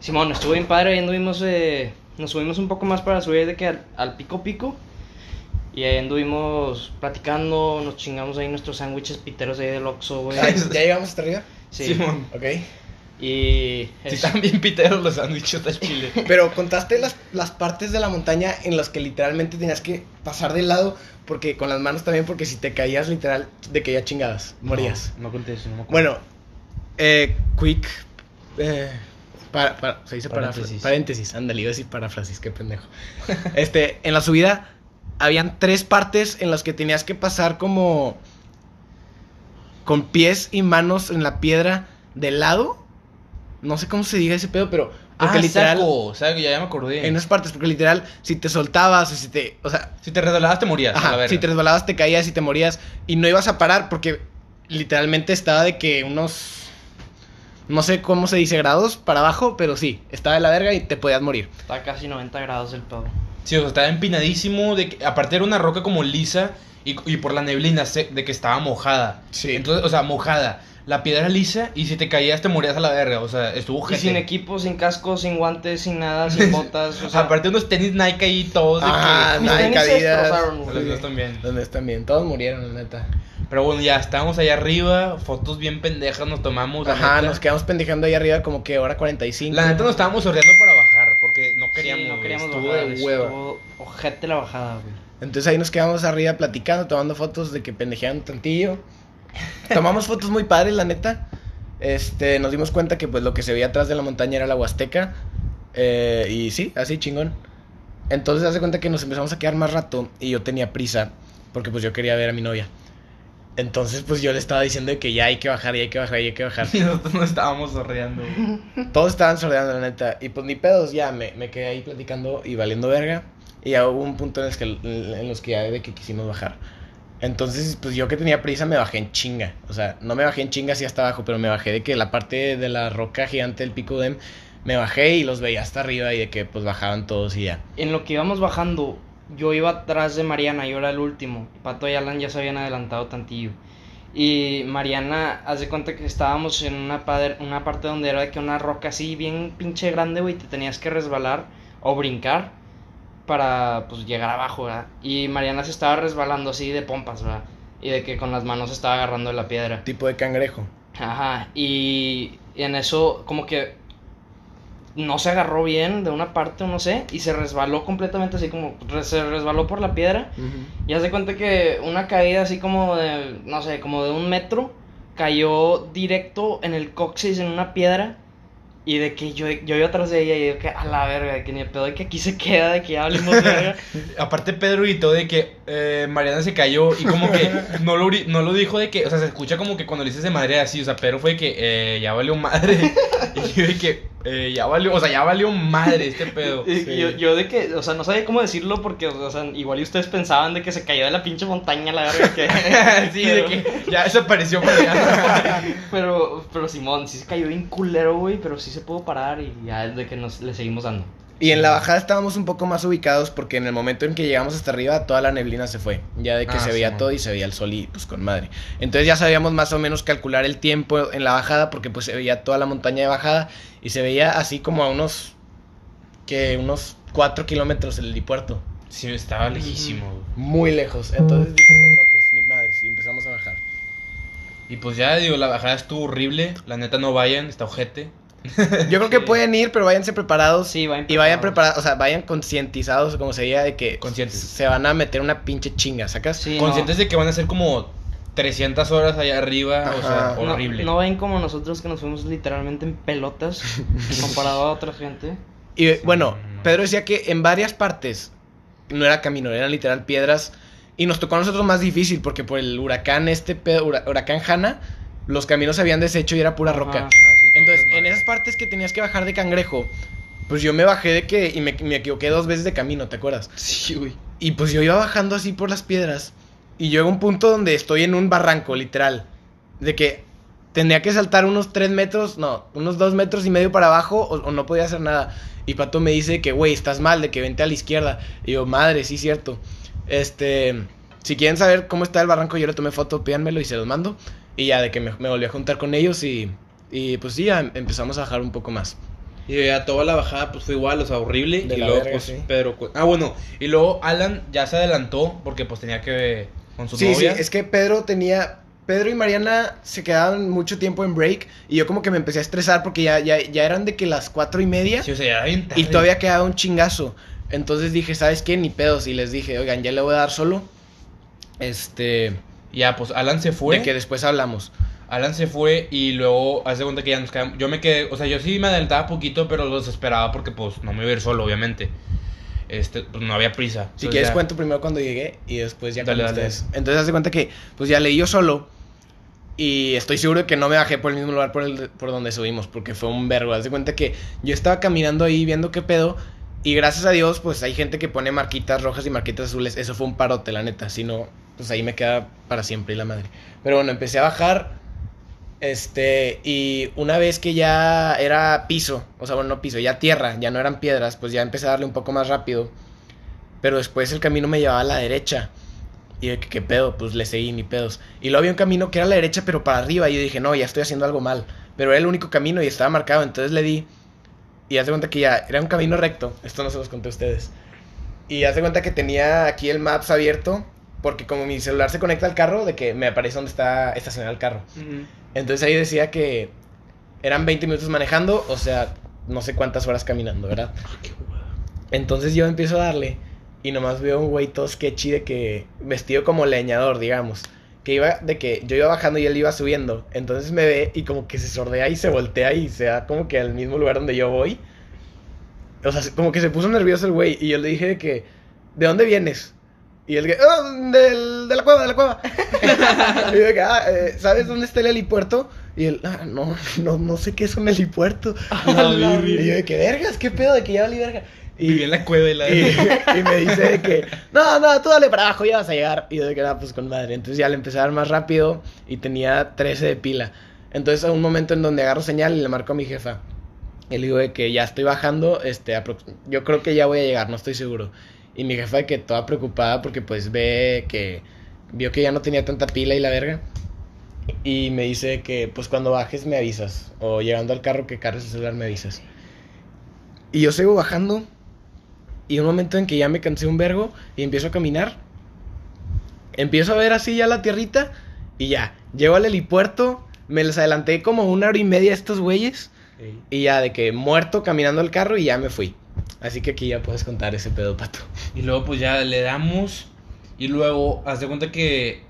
Simón, estuvo bien padre. Ahí anduvimos. Eh, nos subimos un poco más para subir de que al, al pico pico. Y ahí anduvimos platicando. Nos chingamos ahí nuestros sándwiches piteros ahí del Oxxo, güey. [LAUGHS] ¿Ya llegamos hasta arriba? Sí. Simón. Ok. Y. Sí, es- están bien piteros los sándwiches de chile. [LAUGHS] Pero contaste las, las partes de la montaña en las que literalmente tenías que pasar de lado, porque con las manos también, porque si te caías literal, de que ya chingadas, morías. No, no conté eso, no me acuerdo. Bueno, eh, quick. Eh, para, para- se dice paréntesis. Paréntesis. Paréntesis, ándale, iba a decir paráfrasis, qué pendejo. [LAUGHS] este, en la subida habían tres partes en las que tenías que pasar como con pies y manos en la piedra de lado. No sé cómo se diga ese pedo, pero porque ah, literal saco, saco, ya, ya me acordé. en esas partes, porque literal si te soltabas o si te, o sea, Si te resbalabas te morías, a la Ajá, si te resbalabas te caías y te morías y no ibas a parar porque literalmente estaba de que unos no sé cómo se dice grados para abajo, pero sí, estaba de la verga y te podías morir. Está casi 90 grados el pedo. Sí, o sea, estaba empinadísimo. De que, aparte era una roca como lisa y, y por la neblina se- de que estaba mojada. Sí. Entonces, o sea, mojada. La piedra lisa y si te caías te morías a la verga. O sea, estuvo Y gente. sin equipo, sin casco, sin guantes, sin nada, sin [LAUGHS] botas. O sea, Aparte unos tenis Nike ahí todos de Ah, Nike, tenis se destrozaron, güey. Los dos también. Donde están bien, todos murieron, la neta. Pero bueno, ya estábamos allá arriba, fotos bien pendejas nos tomamos. Ajá, neta. nos quedamos pendejando ahí arriba como que hora 45. La neta nos estábamos sorteando para porque no queríamos. sí, no queríamos estuvo bajar, de hueva. estuvo ojete la bajada, güey. Entonces ahí nos quedamos arriba platicando, tomando fotos de que pendejeaban un tantillo. Tomamos fotos muy padres, la neta. Este, nos dimos cuenta que pues lo que se veía atrás de la montaña era la Huasteca. Eh, y sí, así chingón. Entonces hace cuenta que nos empezamos a quedar más rato y yo tenía prisa porque pues yo quería ver a mi novia. Entonces pues yo le estaba diciendo de que ya hay que bajar, ya hay que bajar, ya hay que bajar. [LAUGHS] Y nosotros nos estábamos sorreando. güey. [LAUGHS] Todos estaban sordeando, la neta. Y pues ni pedos, ya me, me quedé ahí platicando y valiendo verga. Y ya hubo un punto en, el que, en los que ya de que quisimos bajar. Entonces, pues yo que tenía prisa me bajé en chinga. O sea, no me bajé en chinga así hasta abajo, pero me bajé de que la parte de la roca gigante del pico Dem, me bajé y los veía hasta arriba y de que pues bajaban todos y ya. En lo que íbamos bajando, yo iba atrás de Mariana, yo era el último. Pato y Alan ya se habían adelantado tantillo. Y Mariana, haz de cuenta que estábamos en una, pader- una parte donde era que una roca así bien pinche grande, güey, te tenías que resbalar o brincar para pues llegar abajo, ¿verdad? Y Mariana se estaba resbalando así de pompas, ¿verdad? Y de que con las manos estaba agarrando la piedra. Tipo de cangrejo. Ajá, y en eso como que no se agarró bien de una parte o no sé, y se resbaló completamente así como, se resbaló por la piedra, y haz de cuenta que una caída así como de, no sé, como de un metro, cayó directo en el coxis en una piedra, y de que yo, yo iba atrás de ella y de que a la verga, de que ni el pedo de que aquí se queda, de que ya hablemos verga. [LAUGHS] Aparte Pedro gritó de que eh, Mariana se cayó y como que [LAUGHS] no lo, no lo dijo de que, o sea, se escucha como que cuando le dices de madre así, o sea, Pedro fue de que eh, ya valió madre. [LAUGHS] Y yo de que eh, ya valió, o sea, ya valió madre este [LAUGHS] pedo. Sí. yo, yo de que, o sea, no sabía cómo decirlo porque, o sea, igual y ustedes pensaban de que se cayó de la pinche montaña la verga que... [LAUGHS] sí, de que ya desapareció Mariana. [LAUGHS] Pero, pero Simón, sí se cayó bien culero, güey, pero sí se pudo parar y ya es de que nos le seguimos dando. Y en la bajada estábamos un poco más ubicados porque en el momento en que llegamos hasta arriba toda la neblina se fue. Ya de que Ah, se veía todo y se veía el sol y pues con madre. Entonces ya sabíamos más o menos calcular el tiempo en la bajada porque pues se veía toda la montaña de bajada y se veía así como a unos que unos 4 kilómetros el helipuerto. Sí, estaba lejísimo. Muy lejos. Entonces dijimos, no, pues ni madres y empezamos a bajar. Y pues ya, digo, la bajada estuvo horrible. La neta no vayan, está ojete. Yo creo que Sí. pueden ir, pero váyanse preparados. Sí, vayan Y vayan preparados. preparados, o sea, vayan concientizados, como se diga, de que Conscientes. se van a meter una pinche chinga, ¿sacas? Sí, Conscientes de que van a ser como 300 horas allá arriba, o sea, no, horrible. No, ven como nosotros que nos fuimos literalmente en pelotas [LAUGHS] comparado a otra gente. Y bueno, no. Pedro decía que en varias partes no era camino, eran literal piedras. Y nos tocó a nosotros más difícil porque por el huracán este, pedo- hura- huracán Hanna, los caminos se habían deshecho y era pura Ajá. roca. Ah, sí, Entonces, es en esas partes que tenías que bajar de cangrejo, pues yo me bajé de que, y me, me equivoqué dos veces de camino, ¿te acuerdas? Sí, güey. Y pues yo iba bajando así por las piedras. Y llego a un punto donde estoy en un barranco, literal. De que tenía que saltar unos 3 metros, no, unos 2 metros y medio para abajo o, o no podía hacer nada. Y Pato me dice que, güey, estás mal, de que vente a la izquierda. Y yo, madre, sí, cierto. Este, si quieren saber cómo está el barranco, yo le tomé foto, pídanmelo y se los mando. Y ya, de que me, me volví a juntar con ellos y, y pues sí, ya empezamos a bajar un poco más. Y ya toda la bajada pues fue igual, o sea, horrible. De y la luego verga, pues sí. Pedro... Ah, bueno, y luego Alan ya se adelantó porque pues tenía que... con su Sí, novia. sí, es que Pedro tenía. Pedro y Mariana se quedaban mucho tiempo en break y yo como que me empecé a estresar porque ya, ya, ya eran de que las cuatro y media Sí, o sea, ya era bien tarde. y todavía quedaba un chingazo. Entonces dije, ¿sabes qué? Ni pedos. Y les dije, oigan, ya le voy a dar solo. Este. Ya, pues Alan se fue. De que después hablamos. Alan se fue y luego hace cuenta que ya nos quedamos. Yo me quedé, o sea, yo sí me adelantaba poquito, pero los esperaba porque pues no me iba a ir solo, obviamente. Este, pues no había prisa. Si Entonces, quieres ya- cuento primero cuando llegué y después ya Dale, con dale. ustedes. Entonces hace cuenta que pues ya leí yo solo y estoy seguro de que no me bajé por el mismo lugar por, el, por donde subimos porque fue un vergo. Haz de cuenta que yo estaba caminando ahí viendo qué pedo y gracias a Dios pues hay gente que pone marquitas rojas y marquitas azules. Eso fue un parote, la neta. Si no, pues ahí me queda para siempre y la madre. Pero bueno, empecé a bajar Este, y una vez que ya era piso, o sea, bueno, no piso, ya tierra, ya no eran piedras, pues ya empecé a darle un poco más rápido. Pero después el camino me llevaba a la derecha. Y de que, ¿qué pedo? Pues le seguí ni pedos. Y luego había un camino que era a la derecha, pero para arriba. Y yo dije, no, ya estoy haciendo algo mal. Pero era el único camino y estaba marcado. Entonces le di. Y hace cuenta que ya era un camino recto. Esto no se los conté a ustedes. Y hace cuenta que tenía aquí el Maps abierto. Porque como mi celular se conecta al carro, de que me aparece donde está estacionado el carro. Entonces ahí decía que eran 20 minutos manejando, o sea, no sé cuántas horas caminando, ¿verdad? Entonces yo empiezo a darle y nomás veo un güey todo sketchy de que vestido como leñador, digamos. Que iba, de que yo iba bajando y él iba subiendo. Entonces me ve y como que se sordea y se voltea y se da como que al mismo lugar donde yo voy. O sea, como que se puso nervioso el güey y yo le dije de que, ¿de dónde vienes? Y él que, "Ah, del- de la cueva, de la cueva. [LAUGHS] y yo de que, ah, eh, ¿sabes dónde está el helipuerto? Y él, ah, no, no, no sé qué es un helipuerto. [LAUGHS] y yo de que, vergas, qué pedo, de que ya valí verga. Viví en la cueva y la... y, y me dice de que, no, no, tú dale para abajo, ya vas a llegar. Y yo de que, ah, pues con madre. Entonces ya le empecé a dar más rápido y tenía 13 de pila. Entonces, a un momento en donde agarro señal y le marco a mi jefa. Y le digo de que ya estoy bajando, este, yo creo que ya voy a llegar, no estoy seguro. Y mi jefa de que toda preocupada porque pues ve que vio que ya no tenía tanta pila y la verga. Y me dice que pues cuando bajes me avisas. O llegando al carro que cargues el celular me avisas. Y yo sigo bajando. Y un momento en que ya me cansé un vergo y empiezo a caminar. Empiezo a ver así ya la tierrita. Y ya, llego al helipuerto. Me les adelanté como una hora y media a estos güeyes. Y ya de que muerto caminando el carro y ya me fui. Así que aquí ya puedes contar ese pedo, pato. Y luego pues ya le damos y luego haz de cuenta que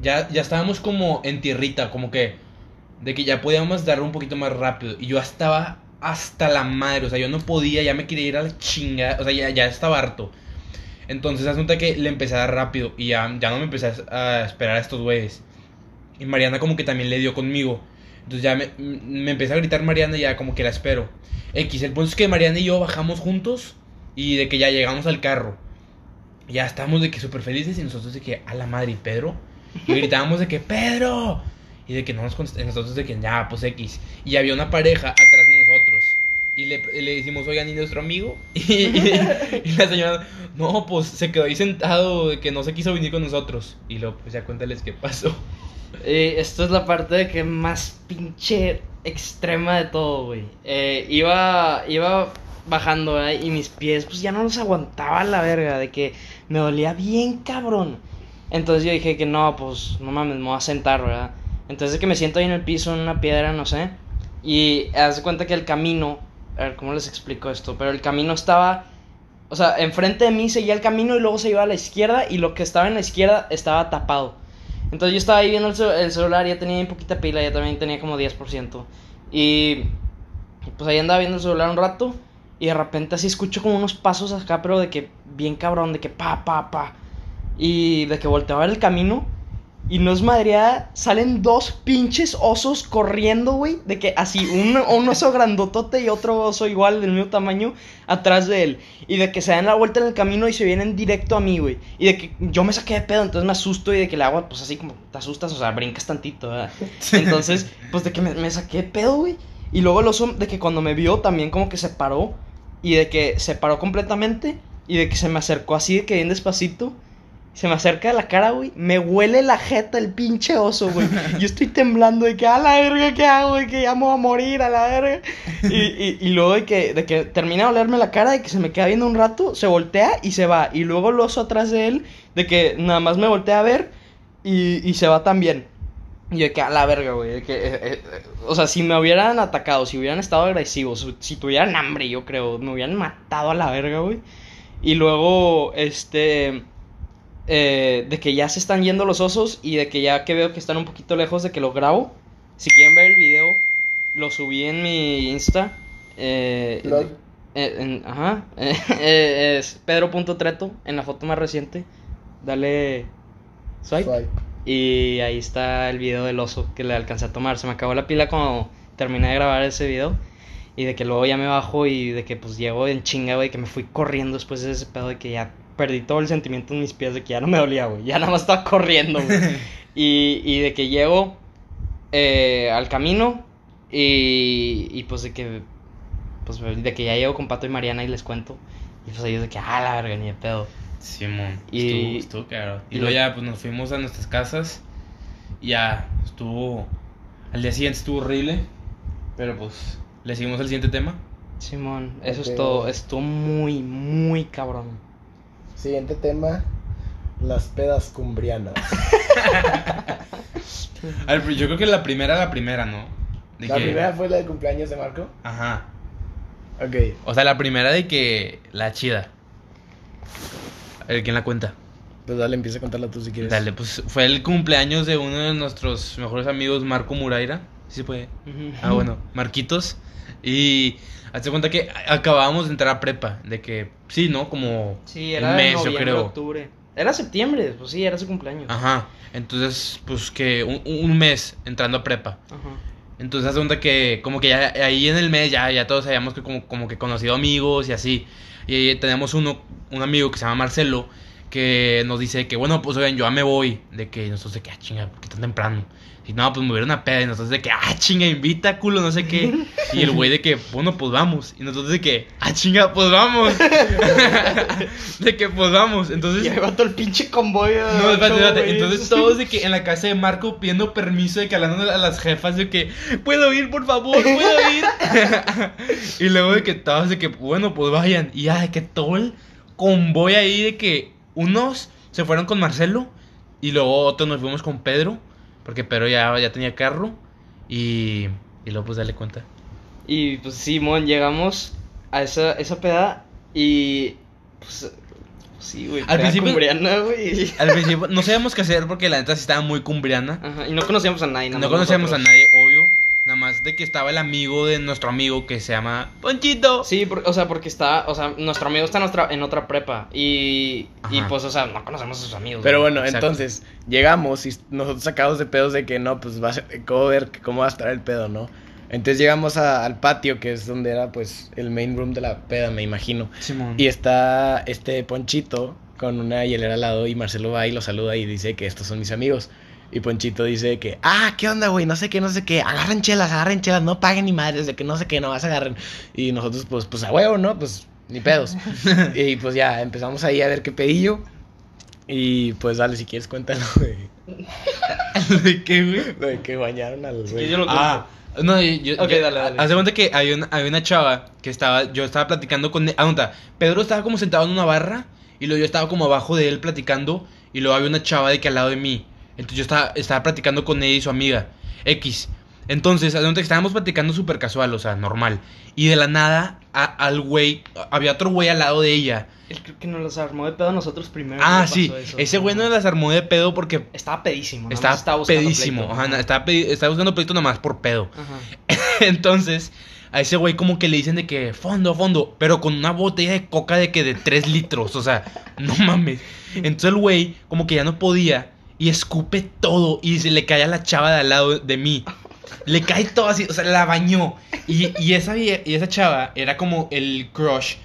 ya, ya estábamos como en tierrita, como que de que ya podíamos dar un poquito más rápido. Y yo estaba hasta la madre, o sea, yo no podía, ya me quería ir a la chinga, o sea, ya, ya estaba harto. Entonces cuenta que le empecé a dar rápido y ya, ya no me empecé a esperar a estos güeyes. Y Mariana como que también le dio conmigo. Entonces ya me, me empecé a gritar Mariana y ya como que la espero. X, el punto es que Mariana y yo bajamos juntos y de que ya llegamos al carro. Ya estábamos de que súper felices y nosotros de que a la madre y Pedro. Y gritábamos de que Pedro. Y de que no nos contestaban. Nosotros de que ya, pues X. Y había una pareja atrás Y le, le decimos, oigan, ¿y nuestro amigo? [LAUGHS] Y, la señora, no, pues se quedó ahí sentado, que no se quiso venir con nosotros. Y luego, pues ya cuéntales qué pasó. Eh, esto es la parte de que más pinche extrema de todo, güey. Eh, iba, iba bajando, ¿verdad? Y mis pies, pues ya no los aguantaba la verga, de que me dolía bien cabrón. Entonces yo dije que no, pues no mames, me voy a sentar, ¿verdad? Entonces que me siento ahí en el piso, en una piedra, no sé. Y haz cuenta que el camino, a ver, ¿cómo les explico esto? Pero el camino estaba, o sea, enfrente de mí seguía el camino y luego se iba a la izquierda y lo que estaba en la izquierda estaba tapado. Entonces yo estaba ahí viendo el, cel- el celular, ya tenía bien poquita pila, ya también tenía como 10%. Y pues ahí andaba viendo el celular un rato y de repente así escucho como unos pasos acá, pero de que bien cabrón, de que pa, pa, pa. Y de que volteo a ver el camino y no es madreada, salen dos pinches osos corriendo, güey. De que así, un, un oso grandotote y otro oso igual del mismo tamaño atrás de él. Y de que se dan la vuelta en el camino y se vienen directo a mí, güey. Y de que yo me saqué de pedo, entonces me asusto y de que el agua, pues así como te asustas, o sea, brincas tantito, ¿verdad? Entonces, pues de que me, me saqué de pedo, güey. Y luego el oso, de que cuando me vio también como que se paró. Y de que se paró completamente. Y de que se me acercó así, de que bien despacito. Se me acerca la cara, güey. Me huele la jeta el pinche oso, güey. Yo estoy temblando de que a la verga, ¿qué hago? De que ya me voy a morir a la verga. Y, y, y luego de que, de que termina de olerme la cara, de que se me queda viendo un rato, se voltea y se va. Y luego el oso atrás de él, de que nada más me voltea a ver y, y se va también. Y de que a la verga, güey. que, eh, eh, eh, o sea, si me hubieran atacado, si hubieran estado agresivos, si tuvieran hambre, yo creo, me hubieran matado a la verga, güey. Y luego, este. Eh, de que ya se están yendo los osos y de que ya que veo que están un poquito lejos de que lo grabo. Si quieren ver el video, lo subí en mi Insta. Eh, eh, en- ajá. [LAUGHS] eh, es pedro.treto en la foto más reciente. Dale swipe. Swipe. Y ahí está el video del oso que le alcancé a tomar. Se me acabó la pila cuando terminé de grabar ese video. Y de que luego ya me bajo y de que pues llego en chinga, güey, que me fui corriendo después de ese pedo de que ya perdí todo el sentimiento en mis pies de que ya no me dolía, güey. Ya nada más estaba corriendo, güey. [LAUGHS] y, y de que llego eh, al camino y, y pues de que pues de que ya llego con Pato y Mariana y les cuento y pues ellos de que ah la verga ni de pedo Simón, Y- estuvo, estuvo cagado. Y y luego ya, pues nos fuimos a nuestras casas. Y ya, estuvo. Al día siguiente estuvo horrible. Pero pues, le seguimos al siguiente tema. Simón eso es todo estuvo muy muy cabrón Siguiente tema, las pedas cumbrianas. [LAUGHS] Pero yo creo que la primera, la primera, ¿no? De La que- primera fue la de cumpleaños de Marco. Ajá. Ok. O sea, la primera de que. La chida. Ver, ¿quién la cuenta? Pues dale, empieza a contarla tú si quieres. Dale, pues fue el cumpleaños de uno de nuestros mejores amigos, Marco Muraira. ¿Sí se puede? Ah, bueno, Marquitos. Y hazte cuenta que acabábamos de entrar a prepa. De que, sí, ¿no? Como sí era un mes, noviembre, yo creo. octubre era septiembre pues sí era su cumpleaños Ajá. Entonces, pues que un, un mes entrando a prepa. Ajá. Entonces, hace cuenta que, como que ya ahí en el mes, ya, ya todos habíamos que como, como que conocido amigos y así. Y teníamos uno, un amigo que se llama Marcelo, que nos dice que, bueno, pues oigan, yo ya me voy. De que nosotros de que, ah, chinga, ¿por qué tan temprano? Y no, pues me hubiera una peda. Y nosotros de que, ah, chinga, invita, culo, no sé qué. Y el güey de que, bueno, pues vamos. Y nosotros de que, ah, chinga, pues vamos. [LAUGHS] de que, pues vamos. Entonces. y todo el pinche convoy No, espérate, espérate. Entonces todos de que en la casa de Marco pidiendo permiso de que hablando a las jefas de que puedo ir, por favor, puedo ir. [LAUGHS] y luego de que todos de que bueno, pues vayan. Y ya de que todo el convoy ahí de que unos se fueron con Marcelo y luego otros nos fuimos con Pedro, porque Pedro ya, ya tenía carro y y luego pues dale cuenta. Y pues Simón, llegamos a esa, esa peda y pues sí, güey, Al principio- cumbriana, güey. Al principio no sabíamos qué hacer porque la neta sí estaba muy cumbriana. Ajá, y no conocíamos a nadie, No conocíamos a nadie. Nada más de que estaba el amigo de nuestro amigo que se llama Ponchito. Sí, por- o sea, porque está, o sea, nuestro amigo está en otra, en otra prepa y, y pues, o sea, no conocemos a sus amigos. Pero bueno, Exacto. entonces llegamos y nosotros sacados de pedos de que no, pues va a ser, cómo ver cómo va a estar el pedo, ¿no? Entonces llegamos a- al patio, que es donde era pues el main room de la peda, me imagino. Simón. Y está este Ponchito con una hielera al lado y Marcelo va y lo saluda y dice que estos son mis amigos. Y Ponchito dice que, ah, ¿qué onda, güey? No sé qué, no sé qué. Agarren chelas, agarren chelas, no paguen ni madres, de que no sé qué, no vas a agarren. Y nosotros, pues, pues a huevo, ¿no? Pues, ni pedos. [LAUGHS] y pues ya, empezamos ahí a ver qué pedillo. Y pues dale, si quieres, cuéntalo, güey. [LAUGHS] ¿De qué, güey? Lo de que bañaron al que güey. yo lo- Ah, no, yo, yo- Ok, yo- dale, dale. Haz de cuenta que había una, había una chava que estaba, yo estaba platicando con, ah, onda, Pedro estaba como sentado en una barra y luego yo estaba como abajo de él platicando y luego había una chava de que al lado de mí. Entonces yo estaba, estaba platicando con ella y su amiga, X. Entonces, estábamos platicando súper casual, o sea, normal. Y de la nada, a- al güey, había otro güey al lado de ella. Él creo que nos los armó de pedo a nosotros primero. Ah, sí, eso. ese güey no las armó de pedo porque Estaba pedísimo. estaba, estaba buscando pedísimo. pleito. Ajá, estaba, pedi- estaba buscando pleito nada más por pedo. Ajá. [LAUGHS] Entonces, a ese güey como que le dicen de que fondo, fondo, pero con una botella de coca de que de 3 litros, o sea, no mames. Entonces el güey como que ya no podía y escupe todo y se le cae a la chava de al lado de mí. Le cae todo así, o sea, la bañó. Y, y esa, y esa chava era como el crush,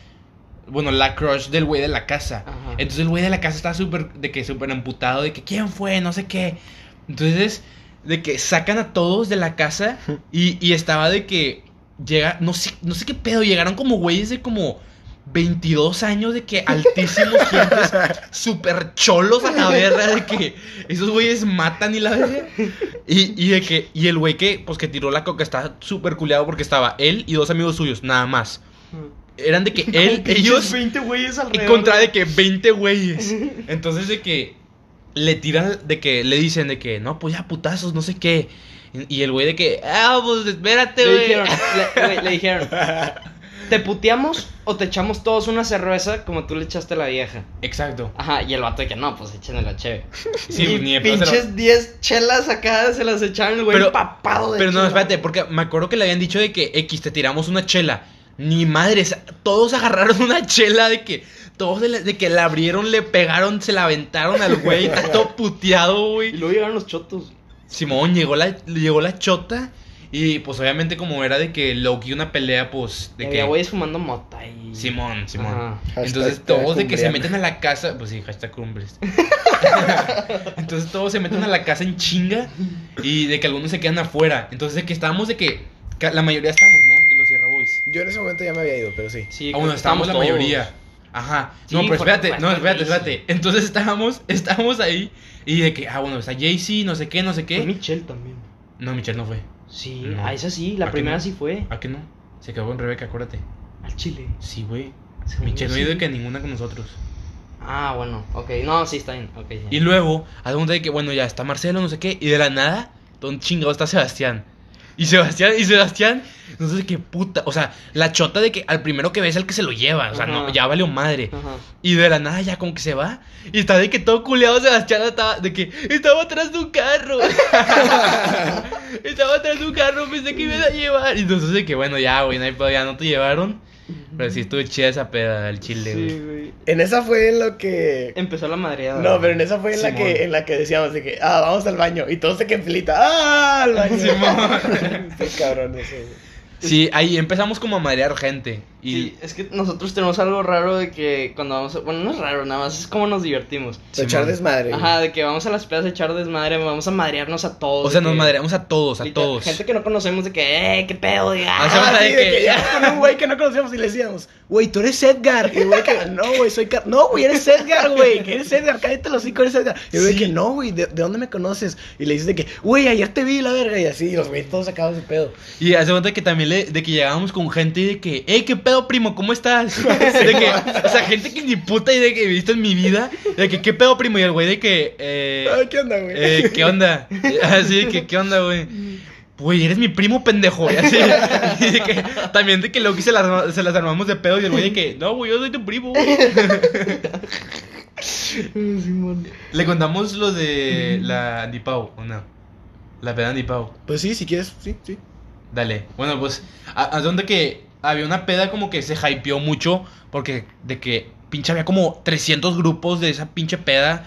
bueno, la crush del güey de la casa. Ajá. Entonces el güey de la casa estaba súper, de que súper amputado, de que quién fue, no sé qué. Entonces, de que sacan a todos de la casa y, y estaba de que llega, no sé, no sé qué pedo, llegaron como güeyes de como 22 años de que altísimos gigantes, súper [LAUGHS] cholos a la verga, de que esos güeyes matan y la verga. Y, y de que, y el güey que, pues que tiró la coca estaba súper culeado porque estaba él y dos amigos suyos, nada más. Eran de que él, ellos 20 güeyes en alrededor. contra de que 20 güeyes. [LAUGHS] Entonces de que le tiran, de que le dicen de que, no, pues ya putazos, no sé qué. Y el güey de que, ah, pues espérate, Le güey. dijeron, le, güey, le dijeron, [LAUGHS] ¿te puteamos o te echamos todos una cerveza como tú le echaste a la vieja? Exacto. Ajá, y el vato de que no, pues échenle la cheve. [LAUGHS] Sí, y ni de lo- pinches 10 chelas acá se las echaron el güey Pero- empapado de Pero no, espérate, porque me acuerdo que le habían dicho de que X te tiramos una chela. Ni madres, todos agarraron una chela de que todos de, la- de que la abrieron, le pegaron, se la aventaron al güey, está [LAUGHS] todo puteado, Y güey. luego llegaron los chotos. Simón llegó la, llegó la chota Y pues obviamente como era de que Loki una pelea, pues de que... güeyes fumando mota y... Simón, Simón. Ajá. Entonces Hashtag todos de que se meten a la casa, pues sí, hashtag cumbres. [LAUGHS] Entonces todos se meten a la casa en chinga y de que algunos se quedan afuera. Entonces de que estábamos de que, la mayoría estamos, ¿no? De los Sierra Boys. Yo en ese momento ya me había ido, pero sí. Sí, Ah, que estábamos la todos. mayoría. Ajá. Sí, no, pero fue- espérate, fue- no, fue espérate, espérate. Entonces estábamos, [LAUGHS] estábamos ahí y de que, ah, bueno, está Jay-Z, no sé qué, no sé Fue qué. Michelle también. No, Michelle no fue. Sí, No. a esa sí, ¿A la primera no? sí fue. ¿A qué no? Se quedó con Rebeca, acuérdate. Al chile. Sí, güey. Yo no ha ido que ninguna con nosotros. Ah, bueno, ok. No, sí, está bien. Ok, ya. Y luego, a donde de que, bueno, ya está Marcelo, no sé qué, y de la nada, don chingado está Sebastián. Y Sebastián, y Sebastián, no sé qué puta, o sea, la chota de que al primero que ves es el que se lo lleva, o sea, no, ya valió madre. Ajá. Y de la nada ya como que se va, y está de que todo culeado Sebastián estaba, de que estaba atrás de un carro. [LAUGHS] estaba atrás de un carro, pensé que me iba a llevar. Y entonces de que, bueno, ya, güey, no hay ya no te llevaron. Pero sí estuvo chida esa peda del chile, güey. Sí, güey. En esa fue en lo que. Empezó la madreada. No, pero en esa fue en la que en la que decíamos de que, ah, vamos al baño. Y todos se que filita, ah, al baño. [LAUGHS] Simón. [LAUGHS] Sí, cabrón, eso. güey. Sí, ahí empezamos como a marear gente. Y Sí, es que nosotros tenemos algo raro de que cuando vamos a... Bueno, no es raro, nada más es como nos divertimos. Echar desmadre. Ajá, de que vamos a las pedas a echar desmadre, vamos a madrearnos a todos. O sea, nos que- madreamos a todos, a literal, todos. Gente que no conocemos de que, eh, qué pedo, diga. Ah, Ah, de sí, de que- que ya [LAUGHS] con un güey que no conocíamos y le decíamos, güey, tú eres Edgar. Y el güey que, no, güey, soy Car No, güey, eres Edgar, güey, que eres Edgar, cállate los cinco, eres Edgar. Y el güey Sí. que, no, güey, ¿de, de dónde me conoces? Y le dices de que, güey, ayer te vi la verga. Y así, y los güeyes todos sacados de pedo. Y hace cuenta que también le, de que llegábamos con gente y de que, hey, qué pedo, primo, ¿cómo estás? [LAUGHS] De que, o sea, gente que ni puta idea que he visto en mi vida. De que, qué pedo, primo, y el güey de que, eh, Ay, ¿qué onda, güey? eh, ¿qué onda? [LAUGHS] Así de que, ¿qué onda, güey? Güey, eres mi primo pendejo, y así. Y de que, también de que Loki se las, arma- se las armamos de pedo y el güey de que, no, güey, yo soy tu primo. [LAUGHS] Le contamos lo de la Andy Pau, ¿o no? La peda Andy Pau. Pues sí, si quieres, sí, sí. Dale. Bueno, pues, a, a donde que había una peda como que se hypeó mucho porque de que pinche había como 300 grupos de esa pinche peda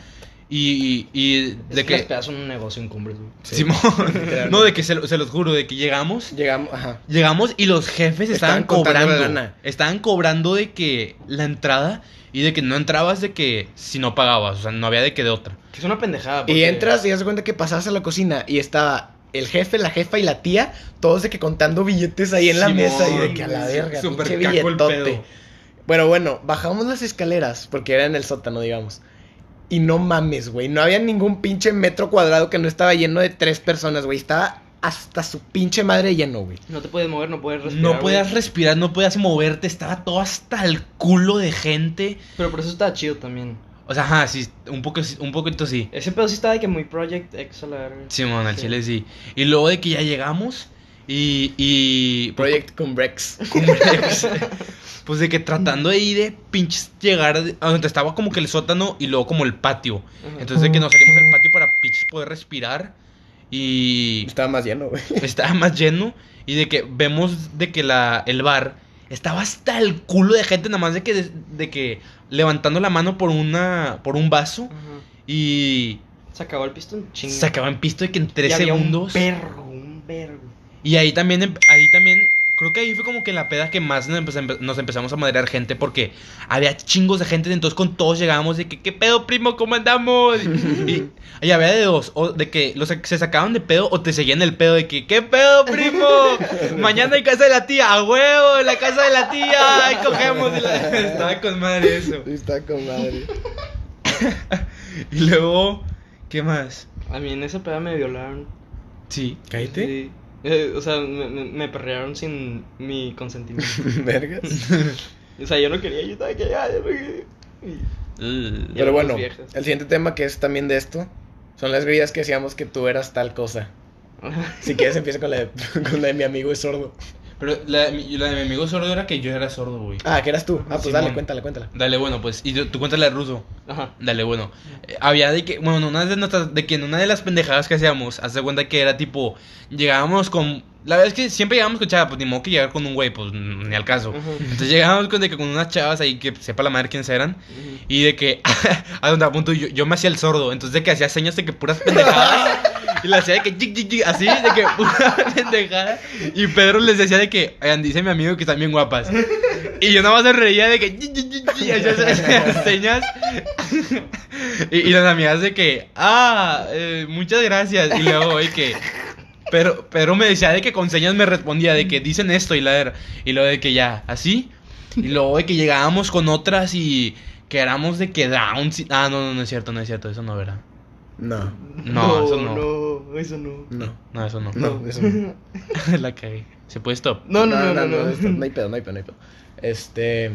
y, y, y Es de que las pedas son un negocio en cumbres. Sí. Simón, no, de que se, se los juro, de que llegamos, Llegamos, ajá. llegamos y los jefes estaban, cobrando, estaban cobrando de que la entrada y de que no entrabas de que si no pagabas, o sea, no había de que de otra. Que es una pendejada. Y porque- entras y das cuenta que pasabas a la cocina y estaba el jefe, la jefa y la tía, todos de que contando billetes ahí en la Simón, mesa y de que a la verga, pinche billetote. Bueno, bueno, bajamos las escaleras porque era en el sótano, digamos. Y no mames, güey, no había ningún pinche metro cuadrado que no estaba lleno de tres personas, güey. Estaba hasta su pinche madre lleno, güey. No te puedes mover, no puedes respirar. No güey. podías respirar, no podías moverte, estaba todo hasta el culo de gente. Pero por eso estaba chido también. O sea, ajá, sí, un, poco, un poquito sí. Ese pedo sí estaba de que muy Project X a la verga. Simón, al Sí. chile sí. Y luego de que ya llegamos y... y pues, Project con Brex. Cumbres. [LAUGHS] pues de que tratando de ir de pinches llegar a donde estaba como que el sótano y luego como el patio. Ajá. Entonces de que nos salimos al patio para pinches poder respirar y Estaba más lleno, güey. [LAUGHS] estaba más lleno y de que vemos de que la el bar estaba hasta el culo de gente nada más de que de, de que levantando la mano por una por un vaso Ajá. y Se acabó el pistón chinga. se acaban pisto de que en tres Y había segundos Un vergo, un vergo. y ahí también, ahí también, creo que ahí fue como que la peda que más nos, empe- nos empezamos a madrear gente porque había chingos de gente, entonces con todos llegábamos de que, ¿qué pedo, primo? ¿Cómo andamos? y, y había de dos, o de que los se sacaban de pedo o te seguían el pedo de que, ¿qué pedo, primo? Mañana hay casa de la tía, a huevo, en la casa de la tía, ahí cogemos. y la- [LAUGHS] Estaba con madre eso. Está con madre. [LAUGHS] Y luego, ¿qué más? A mí en esa peda me violaron. Sí. Cállate. Sí. Eh, o sea, me, me, me perrearon sin mi consentimiento. [LAUGHS] Vergas. [LAUGHS] o sea, yo no quería, yo estaba que ya, ya no quería. Y- Uh, Pero bueno, el siguiente tema que es también de esto son las grillas que decíamos que tú eras tal cosa. [LAUGHS] Si quieres, empieza con la de, con la de mi amigo es sordo. Pero la, la de mi amigo sordo era que yo era sordo, güey. Ah, que eras tú. Ah, pues dale, cuéntala, cuéntala. Dale, bueno, pues, y tú, tú cuéntale a ruso. Ajá. Dale, bueno. Eh, había de que, bueno, una de nuestras, de que en una de las pendejadas que hacíamos, hace cuenta que era tipo, llegábamos con, la verdad es que siempre llegábamos con chava, pues ni modo que llegar con un güey, pues ni al caso. Entonces llegábamos con, de que, con unas chavas ahí que sepa la madre quiénes eran. Y de que, [LAUGHS] a donde a punto yo, yo me hacía el sordo, entonces de que hacía señas de que puras pendejadas. Y le hacía de que chic, chic, chic, así, de que [LAUGHS] una pendejada. Y Pedro les decía de que, oigan, dice mi amigo que están bien guapas. Y yo nada más se reía de que, chic, chic, chic, chic, hacía [LAUGHS] señas. Y, y las amigas de que, ah, eh, muchas gracias. Y luego, de que, pero, pero me decía de que con señas me respondía de que dicen esto y la y luego de que ya, así. Y luego de que llegábamos con otras y que éramos de que down. Ah, no, no, no es cierto, no es cierto, eso no, ¿verdad? No, No, eso no. No, eso no. no, No, eso no. no, eso no. [LAUGHS] La cagué. ¿Se puede stop? No, no, no, no. no, esto- no hay pedo, no hay pedo, no hay pedo. Este.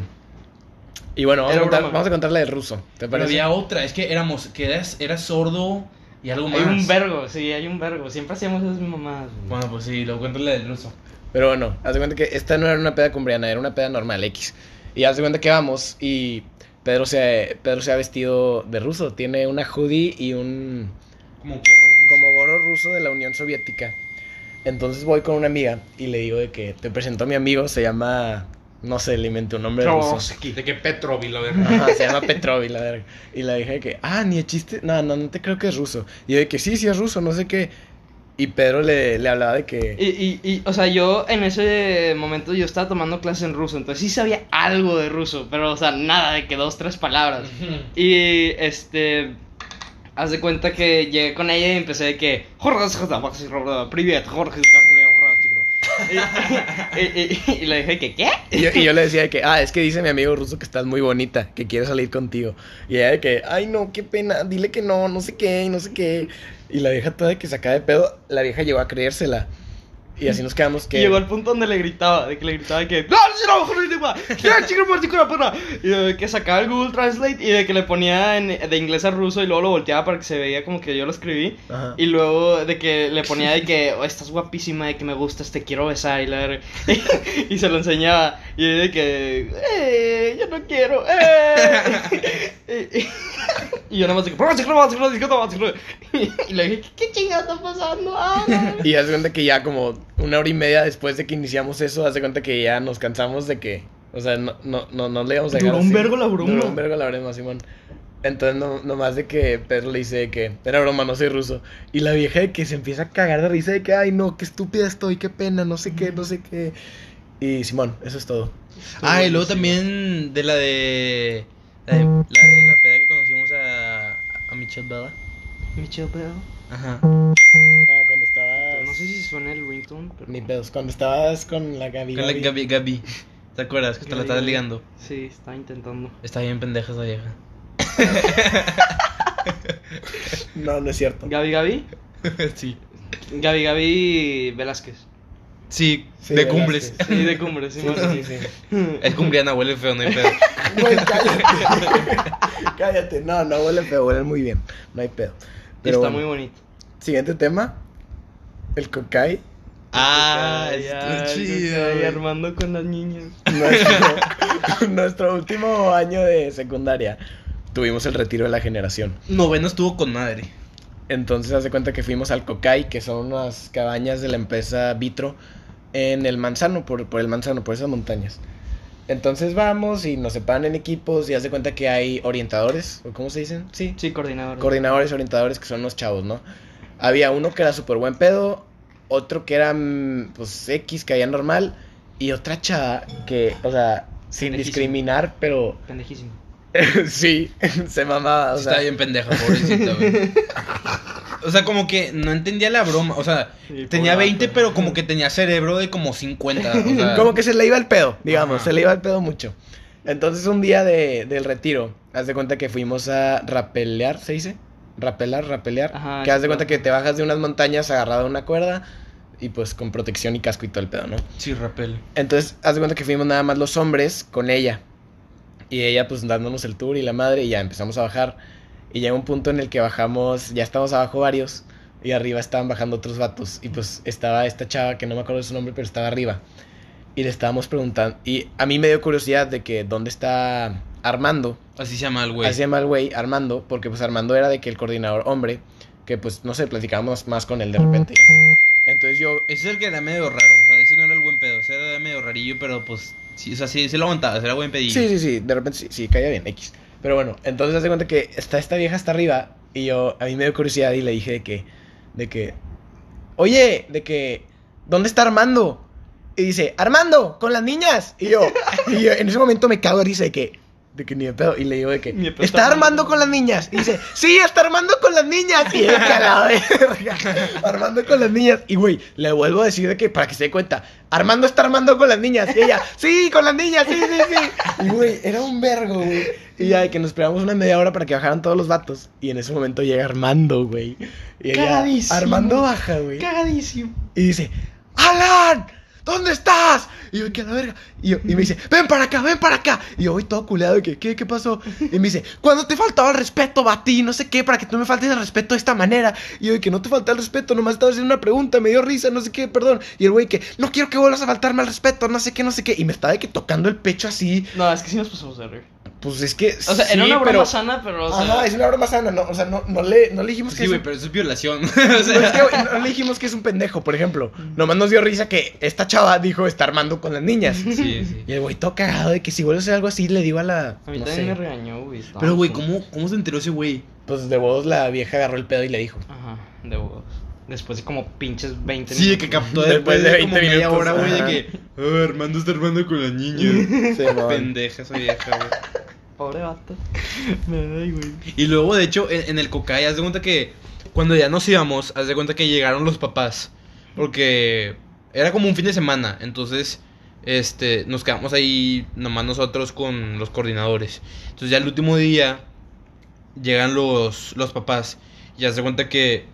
Y bueno, vamos, a Era contar, vamos a contar la del ruso. ¿Te Pero parece? había otra, es que éramos, que eras, eras sordo y algo más. Hay un vergo, sí, hay un vergo. Siempre hacíamos esas mamadas. güey. Bueno, pues sí, lo cuento la del ruso. Pero bueno, haz de cuenta que esta no era una peda cumbriana, era una peda normal, X. Y haz de cuenta que vamos y Pedro se, Pedro se ha vestido de ruso. Tiene una hoodie y un Como gorro. como gorro ruso de la Unión Soviética. Entonces voy con una amiga y le digo de que te presento a mi amigo, se llama, no sé, le un nombre Trotsky. De que Petrovi, la verga. Se llama Petrovi, la. Y la dije de que, ah, ni el chiste. No, no, no te creo que es ruso. Y yo de que sí, sí es ruso, no sé qué. Y Pedro le, le hablaba de que. Y, y, y, o sea, yo en ese momento yo estaba tomando clases en ruso, entonces sí sabía algo de ruso, pero, o sea, nada de que dos, tres palabras. Y este. Haz de cuenta que llegué con ella y empecé de que. Jorge, Jorge, Jorge, [LAUGHS] y, y, y, le dije que, ¿qué? Y yo, le decía de que, ah, es que dice mi amigo ruso que estás muy bonita, que quiere salir contigo. Y ella de que, ay, no, qué pena, dile que no, no sé qué, no sé qué. Y la vieja toda de que sacaba de pedo, la vieja llegó a creérsela. Y así nos quedamos que... Y llegó al punto donde le gritaba, de que le gritaba de que "No, no, hijo de puta". Y de que sacaba el Google Translate y de que le ponía en- de inglés a ruso y luego lo volteaba para que se veía como que yo lo escribí. Ajá. Y luego de que le ponía de que "Oh, estás guapísima, de que me gustas, te quiero besar y, la [LAUGHS] y se lo enseñaba. Y de que, eh, yo no quiero, eh. [LAUGHS] y, y- [LAUGHS] y yo nada más de que, "Bro, chico, no, chico, no, chico, no, chico". y le dije, ¿qué chingada está pasando? Ah, no". Y hace cuenta que ya como una hora y media después de que iniciamos eso, hace cuenta que ya nos cansamos de que, o sea, no, no, no, no le íbamos a dejar Duró un vergo la broma. Duró un vergo la broma, Simón. Entonces, no, nomás de que Pedro le dice que, era broma, no soy ruso. Y la vieja de que se empieza a cagar de risa de que, ay, no, qué estúpida estoy, qué pena, no sé qué, no sé qué. Y Simón, eso es todo. Ah, y luego también de la de. La de la, de la peda que conocimos a, a Michelle Bella. Michelle Bell. Ajá. Ah, cuando estabas... No sé si suena el ringtone, pero... Ni pedos, cuando estabas con la Gaby. Con la Gaby, Gaby. ¿Te acuerdas que te la estabas ligando? Sí, estaba intentando. Está bien pendeja esa vieja. [LAUGHS] No, no es cierto. Gaby Gaby. [LAUGHS] sí. Gaby Gaby Velázquez. Sí, Sí, de cumbres. Sí, de cumbre, sí, Sí, sí. Es cumbriana, huele feo, no hay pedo. [LAUGHS] Güey, cállate. cállate. No, no huele feo, huele muy bien. No hay pedo. Y Pero está bueno, muy bonito. Siguiente tema. El cocay. Ah, está ay, chido. güey. Armando con las niñas. Nuestro, [LAUGHS] nuestro último año de secundaria. Tuvimos el retiro de la generación. Noveno estuvo con madre. Entonces, hace cuenta que fuimos al Cocay, que son unas cabañas de la empresa Vitro, en el Manzano, por, por el Manzano, por esas montañas. Entonces vamos y nos separan en equipos y hace cuenta que hay orientadores, o ¿cómo se dicen? Sí, Sí, coordinador. coordinadores, orientadores, que son los chavos, ¿no? Había uno que era súper buen pedo, otro que era, mm, pues, X, que había normal, y otra chava que, o sea, sin discriminar, pero Pendejísimo. [LAUGHS] sí, [LAUGHS] se mamaba, o Sí, sea, Está bien pendeja, pobrecita. [LAUGHS] O sea, como que no entendía la broma. O sea, Sí, tenía pobre 20, vato. pero como que tenía cerebro de como 50. O sea, [LAUGHS] como que se le iba el pedo, digamos, Ajá. se le iba el pedo mucho. Entonces un día de, del retiro, haz de cuenta que fuimos a rapelear, ¿se dice? Rapelar, rapelear. Ajá, que haz de cuenta que te bajas de unas montañas agarrado a una cuerda y pues con protección y casco y todo el pedo, ¿no? Sí, rapel. Entonces, haz de cuenta que fuimos nada más los hombres con ella. Y ella, pues, dándonos el tour y la madre, y ya empezamos a bajar. Y llega un punto en el que bajamos, ya estamos abajo varios, y arriba estaban bajando otros vatos. Y pues estaba esta chava, que no me acuerdo de su nombre, pero estaba arriba. Y le estábamos preguntando, y a mí me dio curiosidad de que dónde está Armando. Así se llama el güey. Así se llama el güey, Armando, porque pues Armando era de que el coordinador hombre, que pues, no sé, platicábamos más con él de repente y así. Entonces yo, Ese es el que era medio raro. O sea, ese no era el buen pedo. Ese era medio rarillo, pero pues. Sí, o sea, sí, sí lo aguantaba. Era buen pedillo. Sí, sí, sí, de repente sí, sí, caía bien, X. Pero bueno, entonces hace cuenta que está esta vieja hasta arriba y yo, a mí me dio curiosidad y le dije de que, de que, oye, de que, ¿dónde está Armando? Y dice, Armando, con las niñas. Y yo, [LAUGHS] y yo en ese momento me cago de risa de que, de que ni de pedo. Y le digo de que, de está está Armando con las niñas. Y dice, sí, está Armando con las niñas. Y yo, que a la verga, Armando con las niñas. Y güey, le vuelvo a decir de que, para que se dé cuenta, Armando está Armando con las niñas. Y ella, sí, con las niñas, sí, sí, sí. Y güey, era un vergo, güey. Y ya, de que nos esperamos una media hora para que bajaran todos los vatos. Y en ese momento llega Armando, güey. Y ella, Cagadísimo. Armando baja, güey. Cagadísimo. Y dice, Alan, ¿dónde estás? Y yo, ¿qué la verga? Y, yo- y me dice, ven para acá, ven para acá. Y yo voy todo culeado de que, ¿qué, qué pasó? Y me dice, cuando te faltaba el respeto, Bati, no sé qué, para que tú me faltes el respeto de esta manera. Y yo, que no te falta el respeto, nomás estaba haciendo una pregunta, me dio risa, no sé qué, perdón. Y el güey que, no quiero que vuelvas a faltarme al respeto, no sé qué, no sé qué. Y me estaba de que tocando el pecho así. No, es que sí nos pasamos de reír. Pues es que. O sea, sí, era una broma pero- sana, pero. O sea, Ajá, es una broma sana, no, o sea, no, no, le, no le dijimos que Sí, es güey, un- pero eso es violación. [LAUGHS] o No, es sea, que, no le dijimos que es un pendejo, por ejemplo. Nomás nos dio risa que esta chava dijo está armando con las niñas. sí, sí. Y el güey todo cagado de que si vuelve a hacer algo así le digo a la. A mí no también sé. me regañó, güey. Pero, güey, ¿cómo, ¿cómo se enteró ese güey? Pues de vos la vieja agarró el pedo y le dijo. Ajá, de huevos. Después de como pinches 20 Sí, de que captó Después de 20 como media minutos, hora, güey, de que "Ah, Armando está armando con la niña. Sí, [LAUGHS] man. Pendeja esa vieja, güey. Pobre vato. [LAUGHS] Ay, güey. Y luego, de hecho, en, en el Cocay, haz de cuenta que cuando ya nos íbamos, haz de cuenta que llegaron los papás. Porque era como un fin de semana. Entonces, este, nos quedamos ahí nomás nosotros con los coordinadores. Entonces, ya el último día llegan los, los papás. Y haz de cuenta que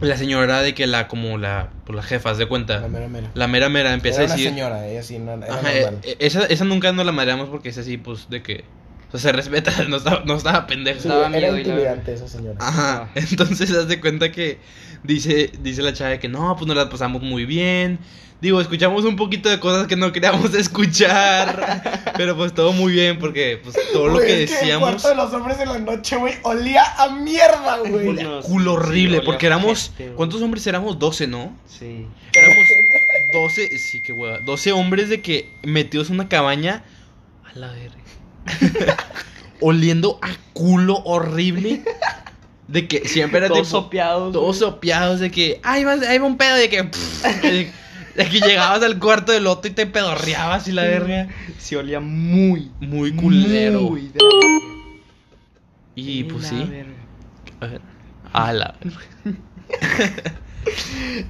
la señora de que la, como la, pues la jefa, de cuenta. La mera mera. La mera mera empieza Era a una decir. señora, ella sí, no, era Ajá, normal. eh, esa, esa nunca nos la mareamos porque es así, pues, de que. O sea, se respeta, [LAUGHS] no estaba, no estaba pendeja. Sí, daba era miedo y la intimidante esa señora. Ajá, entonces [LAUGHS] haz de cuenta que dice, dice la chava de que no, pues nos la pasamos muy bien. Digo, escuchamos un poquito de cosas que no queríamos [LAUGHS] escuchar, pero pues todo muy bien porque pues todo lo Güey, que es el decíamos cuarto de los hombres en la noche, güey, olía a mierda, güey. Olía- culo sí, horrible olía porque éramos güey. ¿Cuántos hombres éramos? 12, ¿no? Sí. Éramos 12, sí, qué hueva. 12 hombres de que metidos en una cabaña a la verga. [LAUGHS] oliendo a culo horrible. De que siempre era Todos tipo- sopeados. todos güey. sopeados de que, ay, va, ahí va un pedo de que, pff, de, de que llegabas al cuarto del otro y te pedorreabas y la verga. Sí, olía muy. Muy culero. Muy de la y pues sí. verga. A ver, A la [LAUGHS]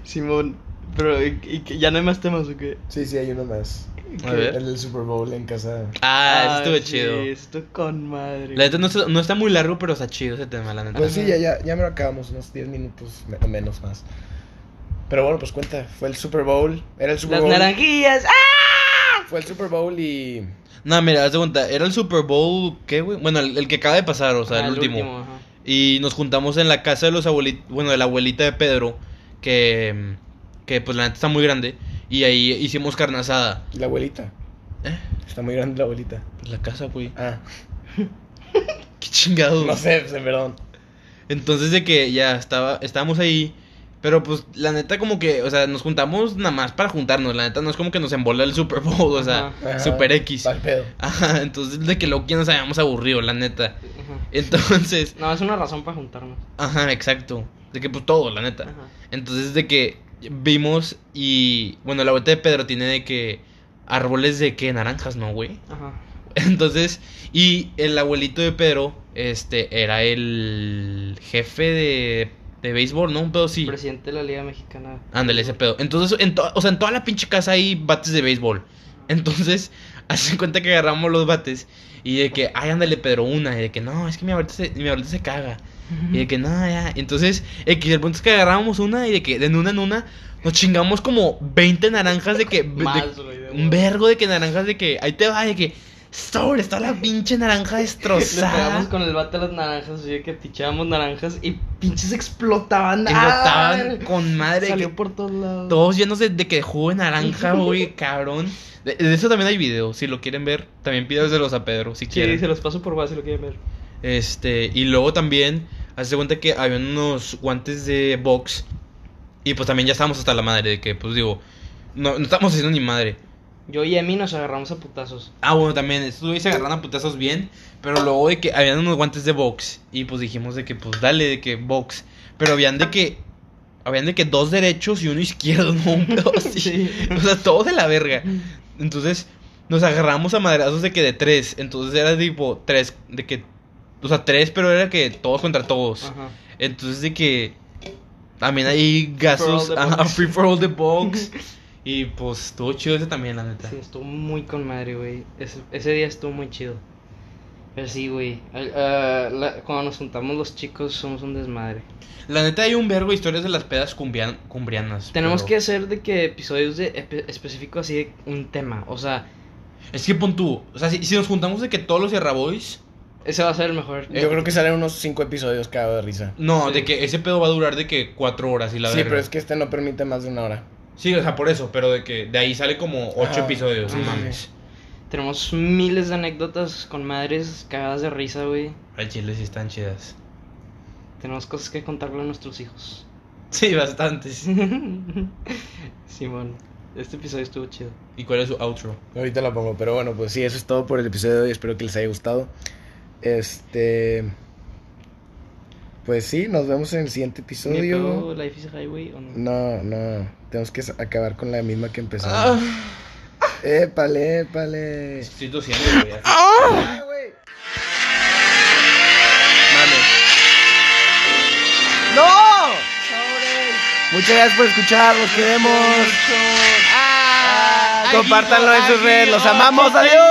Simón, pero ¿y, y que ya no hay más temas o qué? Sí, sí, hay uno más. A ver. El del Super Bowl en casa. Ah, eso estuvo sí, chido. Esto con madre. La neta no está, no está muy largo, pero está chido ese tema, la neta. Pues sí, ya, ya, ya me lo acabamos, unos 10 minutos o menos más. Pero bueno, pues cuenta, fue el Super Bowl, era el Super Las Bowl. naranjillas. ¡Ah! Fue el Super Bowl y No, mira, haz de cuenta, era el Super Bowl, ¿qué, güey? Bueno, el, el que acaba de pasar, o sea, Ah, el, último. ajá. Y nos juntamos en la casa de los abuelitos, bueno, de la abuelita de Pedro, que, que pues la neta está muy grande. Y ahí hicimos carne asada. la abuelita. ¿Eh? Está muy grande la abuelita. Pues la casa, güey. Ah, [LAUGHS] Qué chingado. no sé, pues, perdón. Entonces de que ya estaba, estábamos ahí. Pero pues la neta como que, o sea, nos juntamos nada más para juntarnos. La neta no es como que nos embola el Super Bowl, o sea, Ajá. Super X. pa'l pedo. Ajá, entonces de que luego ya nos habíamos aburrido, la neta. Ajá. Entonces, No, es una razón para juntarnos. ajá, exacto. De que pues todo, la neta. Ajá. Entonces de que vimos y, bueno, la vuelta de Pedro tiene de que árboles de que naranjas, ¿no, güey? Ajá. [LAUGHS] Entonces, y el abuelito de Pedro, este, era el jefe de, de béisbol, ¿no? Un pedo sí. Presidente de la Liga Mexicana. Ándale, ese pedo. Entonces, en to- o sea, en toda la pinche casa hay bates de béisbol. Entonces, [LAUGHS] hacen cuenta que agarramos los bates y de que, ay, ándale, Pedro, una. Y de que, no, es que mi abuelita se, mi abuelita se caga. Y de que, no, ya. Entonces, X, el punto es que agarrábamos una y de que, de una en una, nos chingamos como 20 naranjas de que. de- Más, güey, de un vergo de que naranjas de que, ahí te va, de que, sobre, está la pinche naranja Le destrozada. pegamos con el bate a las naranjas, de que tichábamos naranjas y pinches explotaban. Explotaban ¡Ah! con madre. Salió que- por todos lados. Todos llenos de, de que jugo de naranja, [LAUGHS] güey, cabrón. De, de eso también hay video, si lo quieren ver. También pídaselos a Pedro, si Sí, quieren. se los paso por base si lo quieren ver. Este, y luego también, hace cuenta que había unos guantes de box. Y pues también ya estábamos hasta la madre, de que, pues digo, no, no estamos haciendo ni madre. Yo y Emi nos agarramos a putazos. Ah, bueno, también, estos güeyes se agarran a putazos bien. Pero luego de que habían unos guantes de box. Y pues dijimos de que, pues dale, de que box. pero habían de que. Habían de que dos derechos y uno [LAUGHS] izquierdo, no un pedo así. Sí. O sea, todos de la verga. Entonces, nos agarramos a madrazos de que de tres. Entonces era tipo tres, de que. O sea, tres, pero era que todos contra todos. Ajá. Entonces de que también hay the ajá, free for all the box. [LAUGHS] y pues estuvo chido ese también, la neta. Sí, estuvo muy con madre, güey. Ese, ese día estuvo muy chido. Pero sí, güey. cuando nos juntamos los chicos somos un desmadre. La neta hay un vergo de historias de las pedas cumbian- cumbrianas. Tenemos pero- que hacer de que episodios de espe- específicos así de un tema. O sea, Es que pon tú, o sea, si, si nos juntamos de que todos los Sierra Boys, ese va a ser el mejor. Yo creo que salen unos 5 episodios cada de risa. no, Sí. de que ese pedo va a durar de que cuatro horas y la sí, verga. pero es que este no permite más de una hora. Sí, o sea, por eso, pero de que de ahí sale como ocho Ajá. episodios, no mames. Tenemos miles de anécdotas con madres cagadas de risa, güey. Al chile sí están chidas. Tenemos cosas que contarle a nuestros hijos. [LAUGHS] Sí, bastantes. [LAUGHS] Simón, este episodio estuvo chido. ¿Y cuál es su outro? Ahorita lo pongo, pero bueno, pues sí, eso es todo por el episodio de hoy. Espero que les haya gustado. Este. Pues sí, nos vemos en el siguiente ¿Me episodio. Life is Highway o no? No, no, tenemos que acabar con la misma que Ah. empezamos. Épale, épale. Estoy tosiendo, güey. Ah, güey. Mames. ¡No! Muchas gracias por escuchar, los queremos. Ah, compártanlo en sus redes, los amamos, adiós.